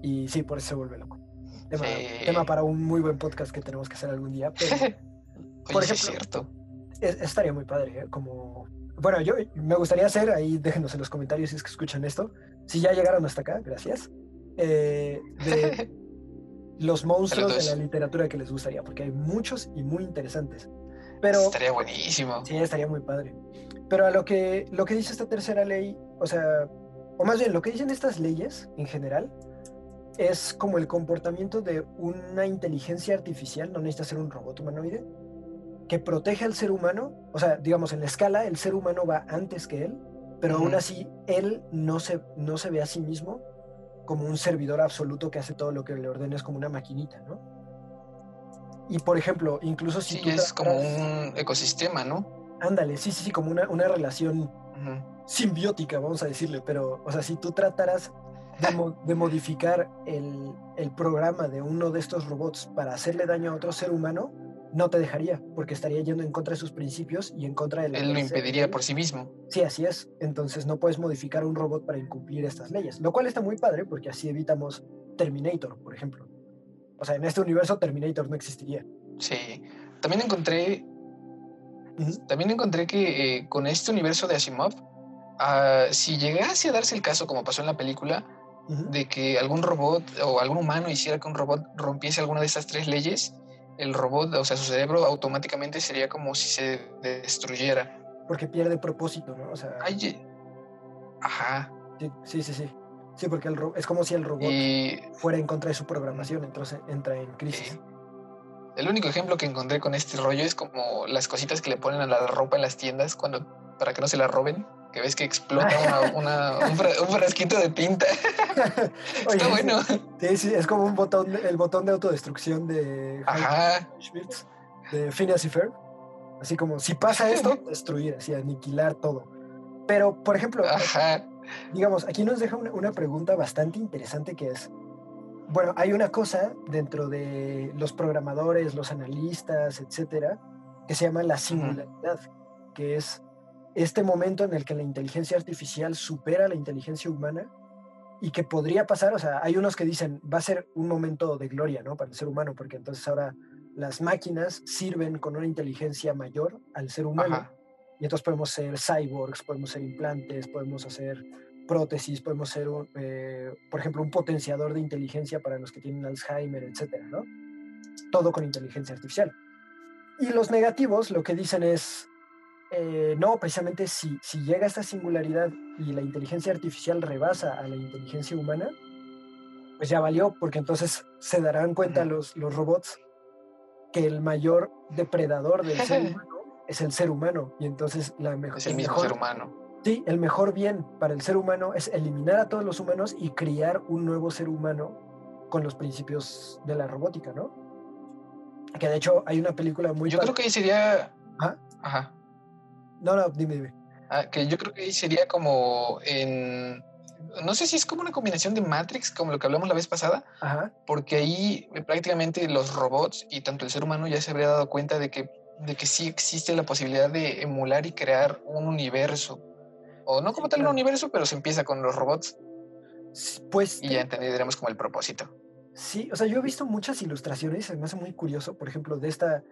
y sí, por eso se vuelve loco. Tema, para un muy buen podcast que tenemos que hacer algún día. por ejemplo, es cierto. Estaría muy padre, ¿eh? como... Bueno, yo me gustaría hacer, ahí déjenos en los comentarios si es que escuchan esto, si ya llegaron hasta acá, gracias, eh, de los monstruos de la literatura que les gustaría, porque hay muchos y muy interesantes. Pero, estaría buenísimo. Sí, estaría muy padre. Pero a lo que, lo que dice esta tercera ley, o sea, o más bien lo que dicen estas leyes en general, es como el comportamiento de una inteligencia artificial, no necesita ser un robot humanoide, que protege al ser humano, o sea, digamos, en la escala el ser humano va antes que él, pero aún así él no se, no se ve a sí mismo como un servidor absoluto que hace todo lo que le ordenes como una maquinita, ¿no? Y por ejemplo, incluso si... Sí, es como un ecosistema, ¿no? Ándale, sí, sí, sí, como una, una relación simbiótica, vamos a decirle, pero, o sea, si tú trataras de, modificar el, programa de uno de estos robots para hacerle daño a otro ser humano, no te dejaría, porque estaría yendo en contra de sus principios y en contra de la Él lo impediría por sí mismo. Sí, así es. Entonces no puedes modificar un robot para incumplir estas leyes, lo cual está muy padre porque así evitamos Terminator, por ejemplo. O sea, en este universo Terminator no existiría. Sí. También encontré. También encontré que eh, con este universo de Asimov, ah, si llegase a darse el caso, como pasó en la película, de que algún robot o algún humano hiciera que un robot rompiese alguna de estas tres leyes, el robot, o sea, su cerebro automáticamente sería como si se destruyera. Porque pierde propósito, ¿no? O sea. ajá. Sí, sí, sí. Sí, porque el es como si el robot fuera en contra de su programación, entonces entra en crisis. El único ejemplo que encontré con este rollo es como las cositas que le ponen a la ropa en las tiendas cuando para que no se la roben que ves que explota una, un, frasquito de tinta. Está bueno. Sí, sí, es como un botón, el botón de autodestrucción de Ajá. Schmitz, de Phineas y Ferb. Así como, si pasa esto, destruir, así, aniquilar todo. Pero, por ejemplo, digamos, aquí nos deja una, una pregunta bastante interesante que es, bueno, hay una cosa dentro de los programadores, los analistas, etcétera, que se llama la singularidad, que es este momento en el que la inteligencia artificial supera la inteligencia humana y que podría pasar, o sea, hay unos que dicen, va a ser un momento de gloria, ¿no? Para el ser humano, porque entonces ahora las máquinas sirven con una inteligencia mayor al ser humano. Y entonces podemos ser cyborgs, podemos ser implantes, podemos hacer prótesis, podemos ser, eh, por ejemplo, un potenciador de inteligencia para los que tienen Alzheimer, etcétera, ¿no? Todo con inteligencia artificial. Y los negativos lo que dicen es, eh, no, precisamente si, si llega esta singularidad y la inteligencia artificial rebasa a la inteligencia humana, pues ya valió, porque entonces se darán cuenta los, los robots que el mayor depredador del ser humano es el ser humano. Y entonces la mejor, es el, mismo ser humano. Sí, el mejor bien para el ser humano es eliminar a todos los humanos y criar un nuevo ser humano con los principios de la robótica, ¿no? Que de hecho hay una película muy... Yo creo que ahí sería... Ajá. No, no, dime, dime. Ah, que yo creo que ahí sería como en. No sé si es como una combinación de Matrix, como lo que hablamos la vez pasada, Ajá. porque ahí eh, prácticamente los robots y tanto el ser humano ya se habría dado cuenta de que, de que sí existe la posibilidad de emular y crear un universo. O no como tal un universo, pero se empieza con los robots. Pues. Y ya entenderemos como el propósito. Sí, o sea, yo he visto muchas ilustraciones, me hace muy curioso, por ejemplo, de esta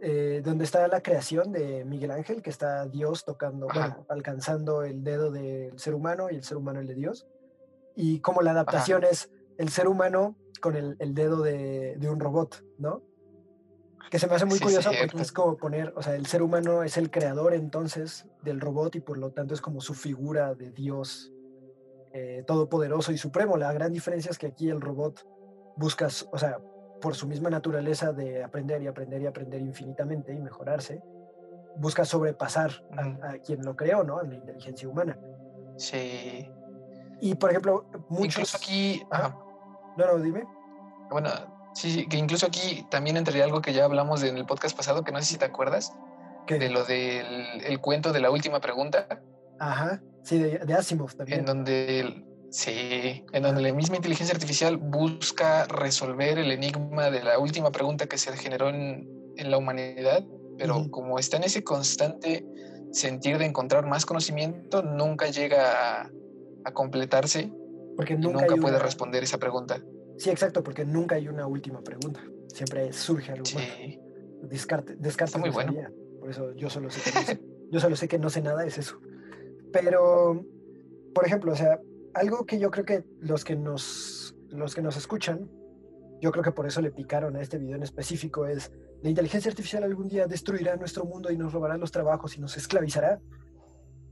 eh, donde está la creación de Miguel Ángel, que está Dios tocando, bueno, alcanzando el dedo del ser humano y el ser humano el de Dios. Y como la adaptación es el ser humano con el, dedo de, un robot, ¿no? Que se me hace muy curioso porque es como poner, o sea, el ser humano es el creador entonces del robot y por lo tanto es como su figura de Dios eh, todopoderoso y supremo. La gran diferencia es que aquí el robot busca, o sea, por su misma naturaleza de aprender y aprender y aprender infinitamente y mejorarse, busca sobrepasar a, quien lo creó, ¿no? A la inteligencia humana. Sí. Y por ejemplo, muchos. Incluso aquí. No, no, dime. Bueno, sí, sí, que incluso aquí también entraría algo que ya hablamos en el podcast pasado, que no sé si te acuerdas. ¿Qué? De lo del el cuento de la última pregunta. Ajá, sí, de, Asimov también. En donde, sí, en donde la misma inteligencia artificial busca resolver el enigma de la última pregunta que se generó en, en la humanidad, pero como está en ese constante sentir de encontrar más conocimiento, nunca llega a, a completarse porque nunca, puede responder esa pregunta. Sí, exacto, porque nunca hay una última pregunta. Siempre surge algo sí. Descarte, descarte muy bueno. Por eso yo solo sé que no sé, yo solo sé que no sé nada, es eso. Pero, por ejemplo, o sea, algo que yo creo que los que nos, los que nos escuchan, yo creo que por eso le picaron a este video en específico, es la inteligencia artificial algún día destruirá nuestro mundo y nos robará los trabajos y nos esclavizará.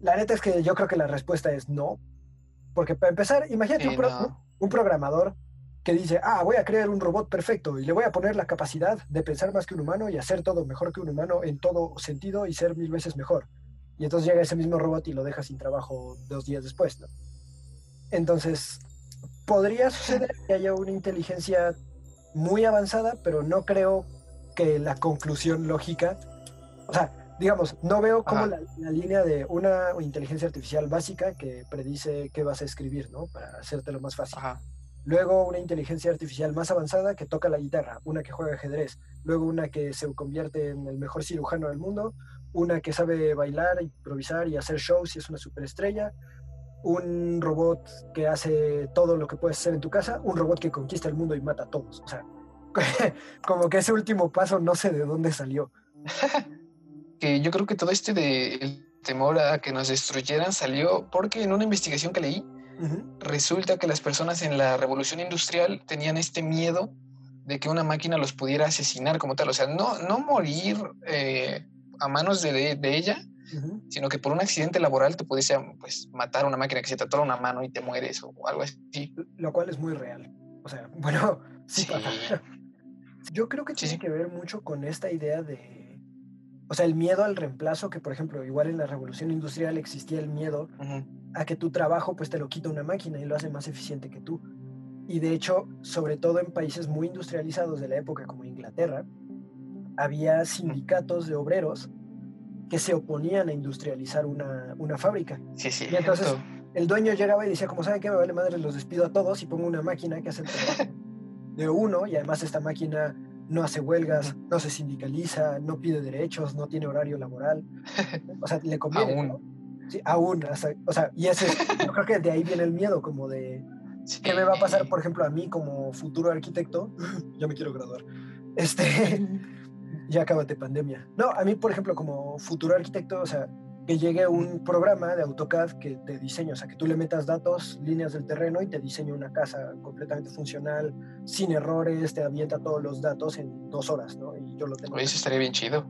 La neta es que yo creo que la respuesta es no, porque para empezar, imagínate un, programador que dice, ah, voy a crear un robot perfecto y le voy a poner la capacidad de pensar más que un humano y hacer todo mejor que un humano en todo sentido y ser mil veces mejor. Y entonces llega ese mismo robot y lo deja sin trabajo dos días después, ¿no? Entonces, podría suceder que haya una inteligencia muy avanzada, pero no creo que la conclusión lógica, o sea, digamos, no veo como la, línea de una inteligencia artificial básica que predice qué vas a escribir, ¿no? Para hacértelo más fácil. Luego una inteligencia artificial más avanzada que toca la guitarra, una que juega ajedrez, luego una que se convierte en el mejor cirujano del mundo, una que sabe bailar, improvisar y hacer shows y es una superestrella, un robot que hace todo lo que puedes hacer en tu casa, un robot que conquista el mundo y mata a todos. O sea, como que ese último paso no sé de dónde salió. que yo creo que todo este de temor a que nos destruyeran salió porque en una investigación que leí, resulta que las personas en la revolución industrial tenían este miedo de que una máquina los pudiera asesinar como tal. O sea, no, no morir eh, a manos de, ella, sino que por un accidente laboral te pudiese pues, matar una máquina que se te atora una mano y te mueres o algo así. Lo cual es muy real. O sea, bueno, sí, Yo creo que tiene que ver mucho con esta idea de o sea, el miedo al reemplazo, que por ejemplo, igual en la revolución industrial existía el miedo a que tu trabajo pues te lo quita una máquina y lo hace más eficiente que tú. Y de hecho, sobre todo en países muy industrializados de la época como Inglaterra, había sindicatos de obreros que se oponían a industrializar una, una fábrica. Sí, sí. Y entonces el dueño llegaba y decía, como saben qué, me vale madre, los despido a todos y pongo una máquina que hace el trabajo de uno y además esta máquina no hace huelgas, no se sindicaliza, no pide derechos, no tiene horario laboral. O sea, le conviene. aún. Sí, aún. O sea, y ese, yo creo que de ahí viene el miedo, como de, ¿qué me va a pasar, por ejemplo, a mí como futuro arquitecto? ya me quiero graduar. Este, ya acabate pandemia. No, a mí, por ejemplo, como futuro arquitecto, o sea, que llegue un programa de AutoCAD que te diseñe, o sea, que tú le metas datos, líneas del terreno y te diseñe una casa completamente funcional, sin errores, te avienta todos los datos en dos horas, ¿no? Y yo lo tengo. Eso estaría bien chido.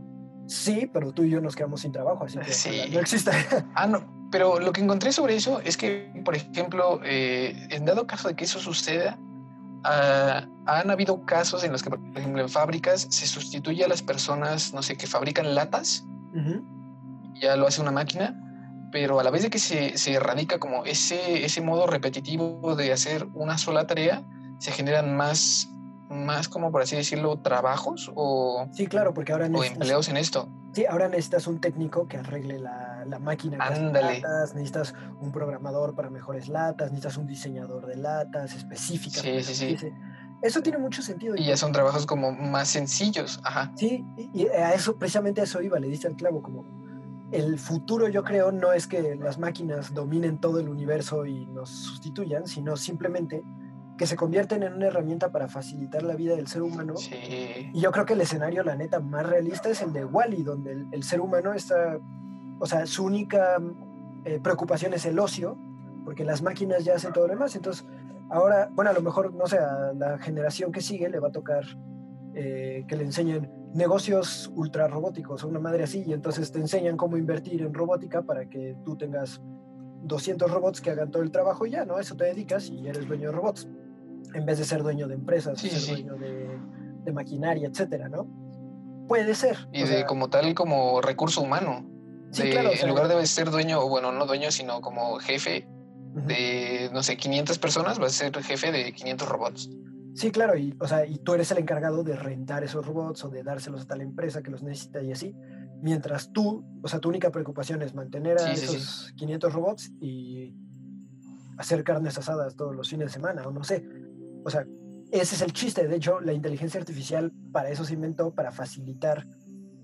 Sí, pero tú y yo nos quedamos sin trabajo, así que sí. no existe. Ah, no, pero lo que encontré sobre eso es que, por ejemplo, eh, en dado caso de que eso suceda, ah, han habido casos en los que, por ejemplo, en fábricas se sustituye a las personas, no sé, que fabrican latas ya lo hace una máquina, pero a la vez de que se, se erradica como ese, ese modo repetitivo de hacer una sola tarea, se generan más, más como por así decirlo, trabajos o, sí, claro, porque ahora o empleos en esto. Sí, ahora necesitas un técnico que arregle la, la máquina. Ándale. Latas, necesitas un programador para mejores latas, necesitas un diseñador de latas específicas. Sí, sí, sí. Eso tiene mucho sentido. Y ya son trabajos como más sencillos, ajá. Sí, y a eso, precisamente a eso iba, le diste al clavo, como el futuro yo creo no es que las máquinas dominen todo el universo y nos sustituyan, sino simplemente que se convierten en una herramienta para facilitar la vida del ser humano. Y yo creo que el escenario, la neta, más realista es el de Wally, donde el, ser humano está, o sea, su única eh, preocupación es el ocio, porque las máquinas ya hacen todo lo demás. Entonces, Ahora, bueno, a lo mejor, no sé, a la generación que sigue le va a tocar eh, que le enseñen negocios ultra robóticos o una madre así, y entonces te enseñan cómo invertir en robótica para que tú tengas 200 robots que hagan todo el trabajo y ya, ¿no? Eso te dedicas y eres dueño de robots, en vez de ser dueño de empresas, ser dueño de, maquinaria, etcétera, ¿no? Puede ser. Y de como tal, como recurso humano. en lugar de ser dueño, bueno, no dueño, sino como jefe de, no sé, 500 personas, vas a ser jefe de 500 robots. Sí, claro, y, o sea, y tú eres el encargado de rentar esos robots o de dárselos a tal empresa que los necesita y así. Mientras tú, o sea, tu única preocupación es mantener a esos 500 robots y hacer carnes asadas todos los fines de semana, o no sé. O sea, ese es el chiste. De hecho, la inteligencia artificial para eso se inventó, para facilitar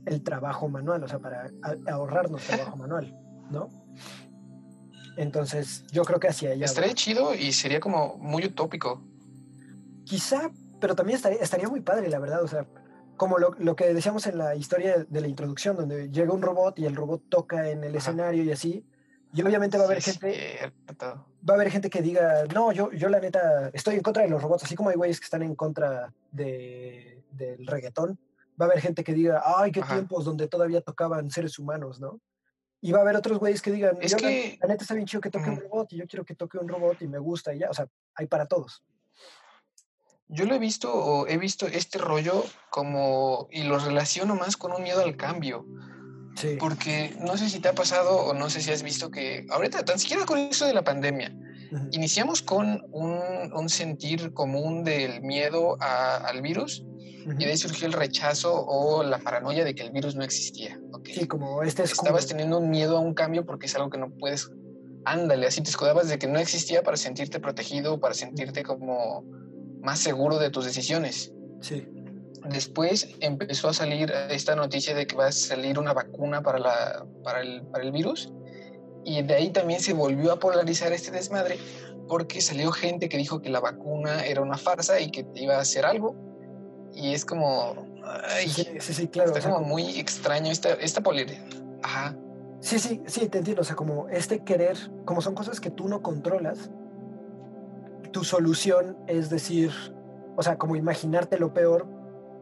el trabajo manual, o sea, para ahorrarnos trabajo manual, ¿no? Entonces, yo creo que hacia allá. Estaría chido y sería como muy utópico. Quizá, pero también estaría, estaría muy padre, la verdad. O sea, como lo, lo, que decíamos en la historia de la introducción, donde llega un robot y el robot toca en el escenario y así. Y obviamente va a haber gente. Va a haber gente que diga, no, yo, yo la neta estoy en contra de los robots, así como hay güeyes que están en contra de, del reggaetón. Va a haber gente que diga, ay, qué tiempos donde todavía tocaban seres humanos, ¿no? Y va a haber otros güeyes que digan, es que... la, neta está bien chido que toque un robot y yo quiero que toque un robot y me gusta y ya, o sea, hay para todos. Yo lo he visto o he visto este rollo como, y lo relaciono más con un miedo al cambio. Sí. Porque no sé si te ha pasado o no sé si has visto que ahorita, tan siquiera con eso de la pandemia, iniciamos con un, un, sentir común del miedo al virus y de ahí surgió el rechazo o la paranoia de que el virus no existía. Sí, como este Estabas teniendo un miedo a un cambio porque es algo que no puedes. Ándale, así te escudabas de que no existía para sentirte protegido, para sentirte como más seguro de tus decisiones. Sí. Después empezó a salir esta noticia de que va a salir una vacuna para, la, para, el, para el virus. Y de ahí también se volvió a polarizar este desmadre porque salió gente que dijo que la vacuna era una farsa y que iba a hacer algo y es como. sí, sí, claro. Está como muy extraño esta, esta polaridad. Ajá. Sí, sí, sí, te entiendo. O sea, como este querer, como son cosas que tú no controlas, tu solución es decir, o sea, como imaginarte lo peor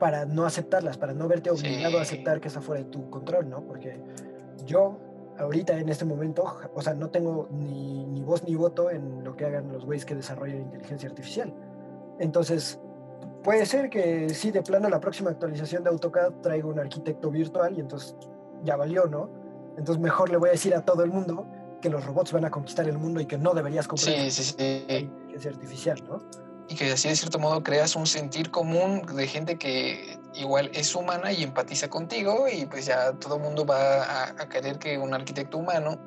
para no aceptarlas, para no verte obligado a aceptar que está fuera de tu control, ¿no? Porque yo, ahorita, en este momento, o sea, no tengo ni, ni voz ni voto en lo que hagan los güeyes que desarrollan inteligencia artificial. Entonces, Puede ser que sí, de plano la próxima actualización de AutoCAD traiga un arquitecto virtual y entonces ya valió, ¿no? Entonces mejor le voy a decir a todo el mundo que los robots van a conquistar el mundo y que no deberías comprar sí, sí, sí. es artificial, ¿no? Y que así de cierto modo creas un sentir común de gente que igual es humana y empatiza contigo y pues ya todo el mundo va a, querer que un arquitecto humano,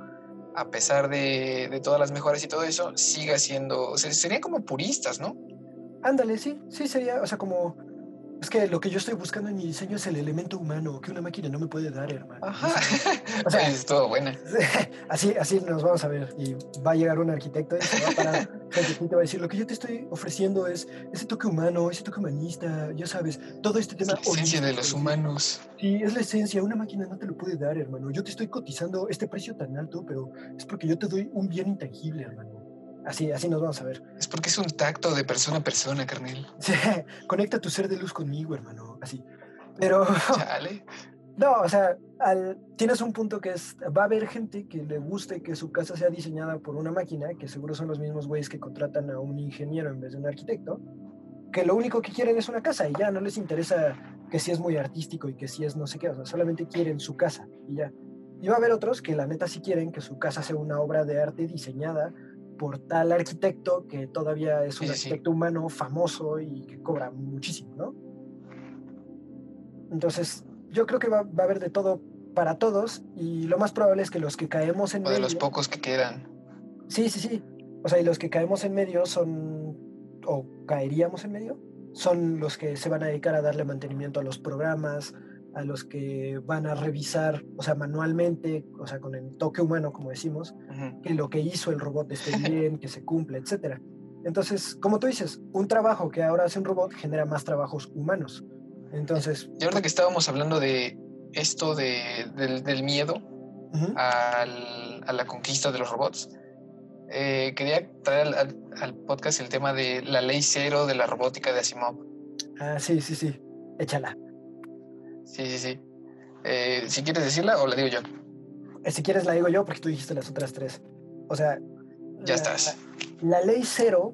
a pesar de, de, todas las mejoras y todo eso, siga siendo, o sea, serían como puristas, ¿no? Ándale, sí, sí sería, o sea, como... Es que lo que yo estoy buscando en mi diseño es el elemento humano que una máquina no me puede dar, hermano. Ajá. O sea, es todo buena. Así, así nos vamos a ver. Y va a llegar un arquitecto y se va a parar y te va a decir, lo que yo te estoy ofreciendo es ese toque humano, ese toque humanista, ya sabes, todo este tema. Es la esencia de los humanos. Sí, es la esencia. Una máquina no te lo puede dar, hermano. Yo te estoy cotizando este precio tan alto, pero es porque yo te doy un bien intangible, hermano. Así, así nos vamos a ver. Es porque es un tacto de persona a persona, carnel. Sí, conecta tu ser de luz conmigo, hermano. Así. Pero. Chale. No, o sea, tienes un punto que es, va a haber gente que le guste que su casa sea diseñada por una máquina, que seguro son los mismos güeyes que contratan a un ingeniero en vez de un arquitecto, que lo único que quieren es una casa y ya no les interesa que si es muy artístico y que si es no sé qué, o sea, solamente quieren su casa y ya. Y va a haber otros que la neta sí quieren que su casa sea una obra de arte diseñada por tal arquitecto que todavía es un arquitecto humano famoso y que cobra muchísimo, ¿no? Entonces, yo creo que va, a haber de todo para todos y lo más probable es que los que caemos en o de los pocos que quedan. Sí, sí, sí. O sea, y los que caemos en medio son, o caeríamos en medio, son los que se van a dedicar a darle mantenimiento a los programas, a los que van a revisar, o sea, manualmente, o sea, con el toque humano, como decimos, que lo que hizo el robot esté bien, que se cumpla, etc. Entonces, como tú dices, un trabajo que ahora hace un robot genera más trabajos humanos. Entonces... Y ahora que estábamos hablando de esto de, del, miedo a la conquista de los robots, eh, quería traer al, podcast el tema de la ley cero de la robótica de Asimov. Ah, sí, sí, sí. Échala. Sí, sí, sí. Eh, si quieres decirla o la digo yo. Eh, si quieres la digo yo porque tú dijiste las otras tres. O sea... Ya estás. La, ley cero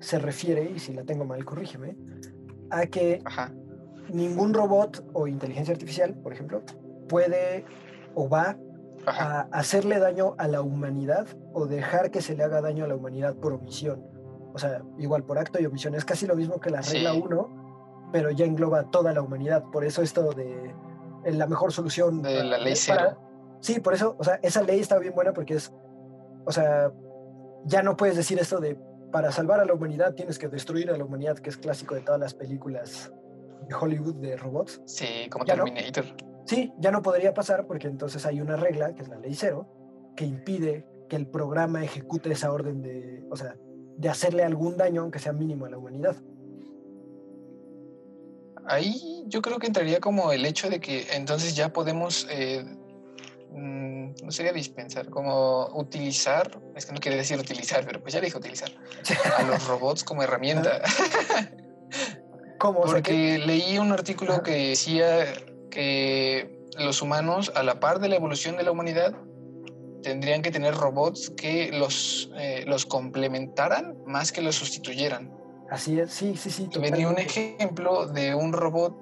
se refiere, y si la tengo mal, corrígeme, a que ningún robot o inteligencia artificial, por ejemplo, puede o va a hacerle daño a la humanidad o dejar que se le haga daño a la humanidad por omisión. O sea, igual por acto y omisión. Es casi lo mismo que la regla 1, pero ya engloba toda la humanidad. Por eso esto de la mejor solución... De la ley cero. sí, por eso, o sea, esa ley está bien buena porque es, o sea, ya no puedes decir esto de para salvar a la humanidad tienes que destruir a la humanidad, que es clásico de todas las películas de Hollywood de robots. Sí, como Terminator. Sí, ya no podría pasar porque entonces hay una regla, que es la ley cero, que impide que el programa ejecute esa orden de, o sea, de hacerle algún daño, aunque sea mínimo a la humanidad. Ahí yo creo que entraría como el hecho de que entonces ya podemos, eh, mm, no sería dispensar, como utilizar, es que no quiere decir utilizar, pero pues ya dije utilizar, a los robots como herramienta. ¿Cómo? Porque leí un artículo que decía que los humanos, a la par de la evolución de la humanidad, tendrían que tener robots que los, eh, los complementaran más que los sustituyeran. Así es, sí, sí, sí. Venía un ejemplo de un robot,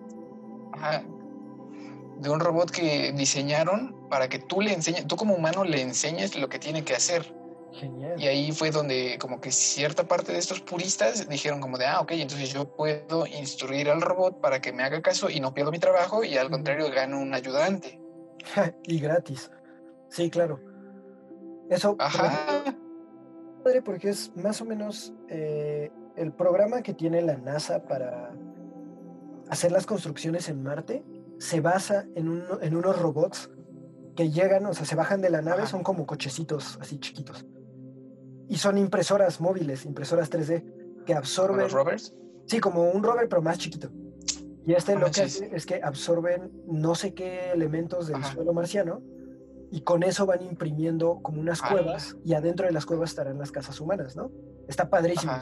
de un robot que diseñaron para que tú le enseñes, tú como humano le enseñes lo que tiene que hacer. Y ahí fue donde como que cierta parte de estos puristas dijeron como de, ah, ok, entonces yo puedo instruir al robot para que me haga caso y no pierdo mi trabajo y al contrario gano un ayudante. y gratis. Sí, claro. Eso... Ajá. Padre, porque es más o menos eh, el programa que tiene la NASA para hacer las construcciones en Marte se basa en, en unos robots que llegan, o sea, se bajan de la nave, son como cochecitos así chiquitos y son impresoras móviles, impresoras 3D, que absorben... ¿Los rovers? Sí, como un rover, pero más chiquito. Y este lo que hace es que absorben no sé qué elementos del suelo marciano y con eso van imprimiendo como unas cuevas y adentro de las cuevas estarán las casas humanas, ¿no? Está padrísimo.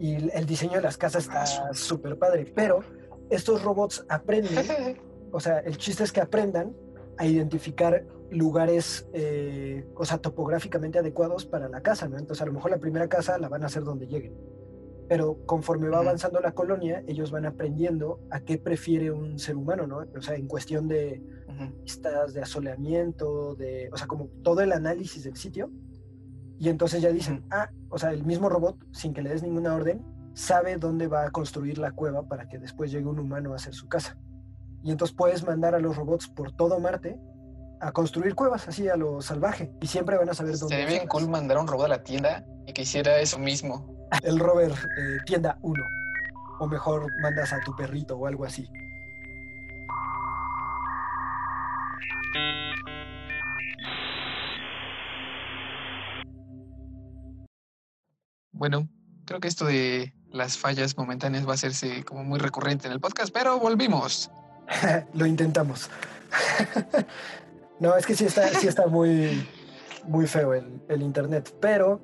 Y el diseño de las casas está súper padre, pero estos robots aprenden, o sea, el chiste es que aprendan a identificar lugares, eh, o sea, topográficamente adecuados para la casa, ¿no? Entonces, a lo mejor la primera casa la van a hacer donde lleguen. Pero conforme va avanzando la colonia, ellos van aprendiendo a qué prefiere un ser humano, ¿no? O sea, en cuestión de vistas, de asoleamiento, de, o sea, como todo el análisis del sitio. Y entonces ya dicen, ah, o sea, el mismo robot, sin que le des ninguna orden, sabe dónde va a construir la cueva para que después llegue un humano a hacer su casa. Y entonces puedes mandar a los robots por todo Marte a construir cuevas así a lo salvaje y siempre van a saber dónde. Sería bien cool mandar a un robot a la tienda y que hiciera eso mismo. El rover eh, tienda 1. O mejor mandas a tu perrito o algo así. Bueno, creo que esto de las fallas momentáneas va a hacerse como muy recurrente en el podcast, pero volvimos. Lo intentamos. No, es que sí está, sí está muy, muy feo el, internet. Pero,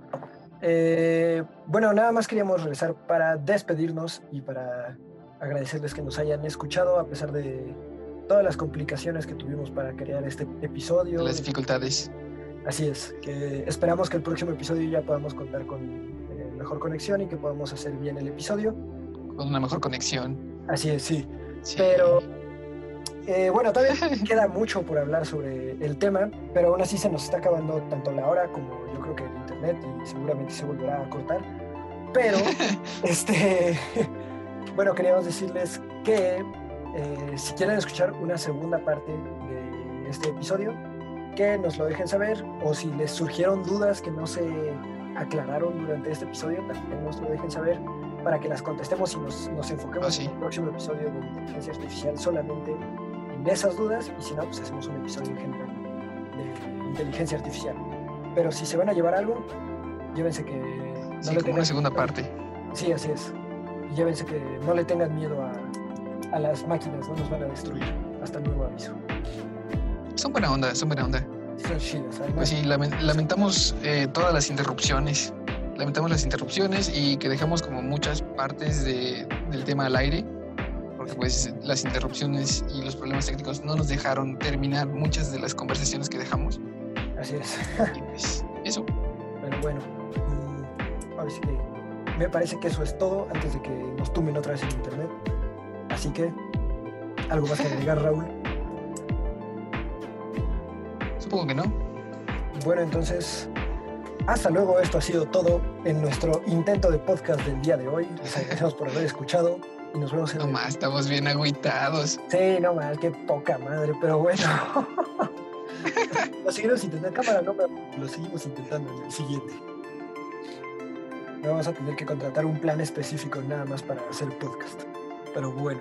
eh, bueno, nada más queríamos regresar para despedirnos y para agradecerles que nos hayan escuchado a pesar de todas las complicaciones que tuvimos para crear este episodio. Las dificultades. Así es, que esperamos que el próximo episodio ya podamos contar con mejor conexión y que podamos hacer bien el episodio. Con una mejor conexión. Así es, sí. sí. Pero eh, bueno, todavía queda mucho por hablar sobre el tema, pero aún así se nos está acabando tanto la hora como yo creo que el internet y seguramente se volverá a cortar. Pero, este, bueno, queríamos decirles que eh, si quieren escuchar una segunda parte de este episodio, que nos lo dejen saber o si les surgieron dudas que no se aclararon durante este episodio, también nos lo dejen saber para que las contestemos y nos, nos enfoquemos ah, en el próximo episodio de inteligencia artificial solamente de esas dudas y si no, pues hacemos un episodio en general de inteligencia artificial. Pero si se van a llevar algo, llévense que... No sí, como una segunda parte. Sí, así es. Y llévense que no le tengan miedo a, a las máquinas, no nos van a destruir. Hasta nuevo aviso. Son buena onda, son buena onda. Chidas. Pues sí, lamentamos eh, todas las interrupciones. Lamentamos las interrupciones y que dejamos como muchas partes de, del tema al aire. Porque pues las interrupciones y los problemas técnicos no nos dejaron terminar muchas de las conversaciones que dejamos. Así es. y pues eso. Pero bueno, mm, ahora sí que me parece que eso es todo antes de que nos tumben otra vez en internet. Así que, ¿algo más que agregar, Raúl? Supongo que no. Bueno, entonces, hasta luego. Esto ha sido todo en nuestro intento de podcast del día de hoy. Les agradecemos por haber escuchado y nos vemos en No más, estamos bien agüitados. Sí, no más, qué poca madre, pero bueno. lo seguimos intentando. Cámara no, pero lo seguimos intentando en el siguiente. Vamos a tener que contratar un plan específico nada más para hacer podcast. Pero bueno.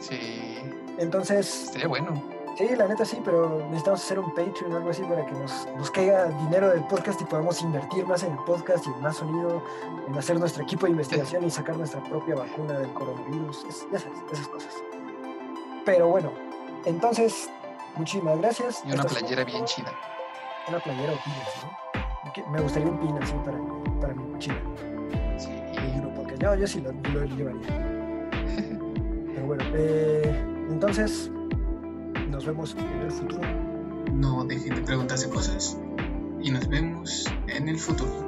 Sí. Entonces. Sería bueno. Sí, la neta sí, pero necesitamos hacer un Patreon o algo así para que nos, nos caiga dinero del podcast y podamos invertir más en el podcast y en más sonido, en hacer nuestro equipo de investigación y sacar nuestra propia vacuna del coronavirus, esas, esas cosas. Pero bueno, entonces, muchísimas gracias. Y una playera bien chida. Una playera o pinas, ¿no? Me gustaría un pin así para, para mi mochila. Sí. porque yo, yo sí lo, lo llevaría. Pero bueno, eh, entonces nos vemos en el futuro. No dejen de preguntarse cosas y nos vemos en el futuro.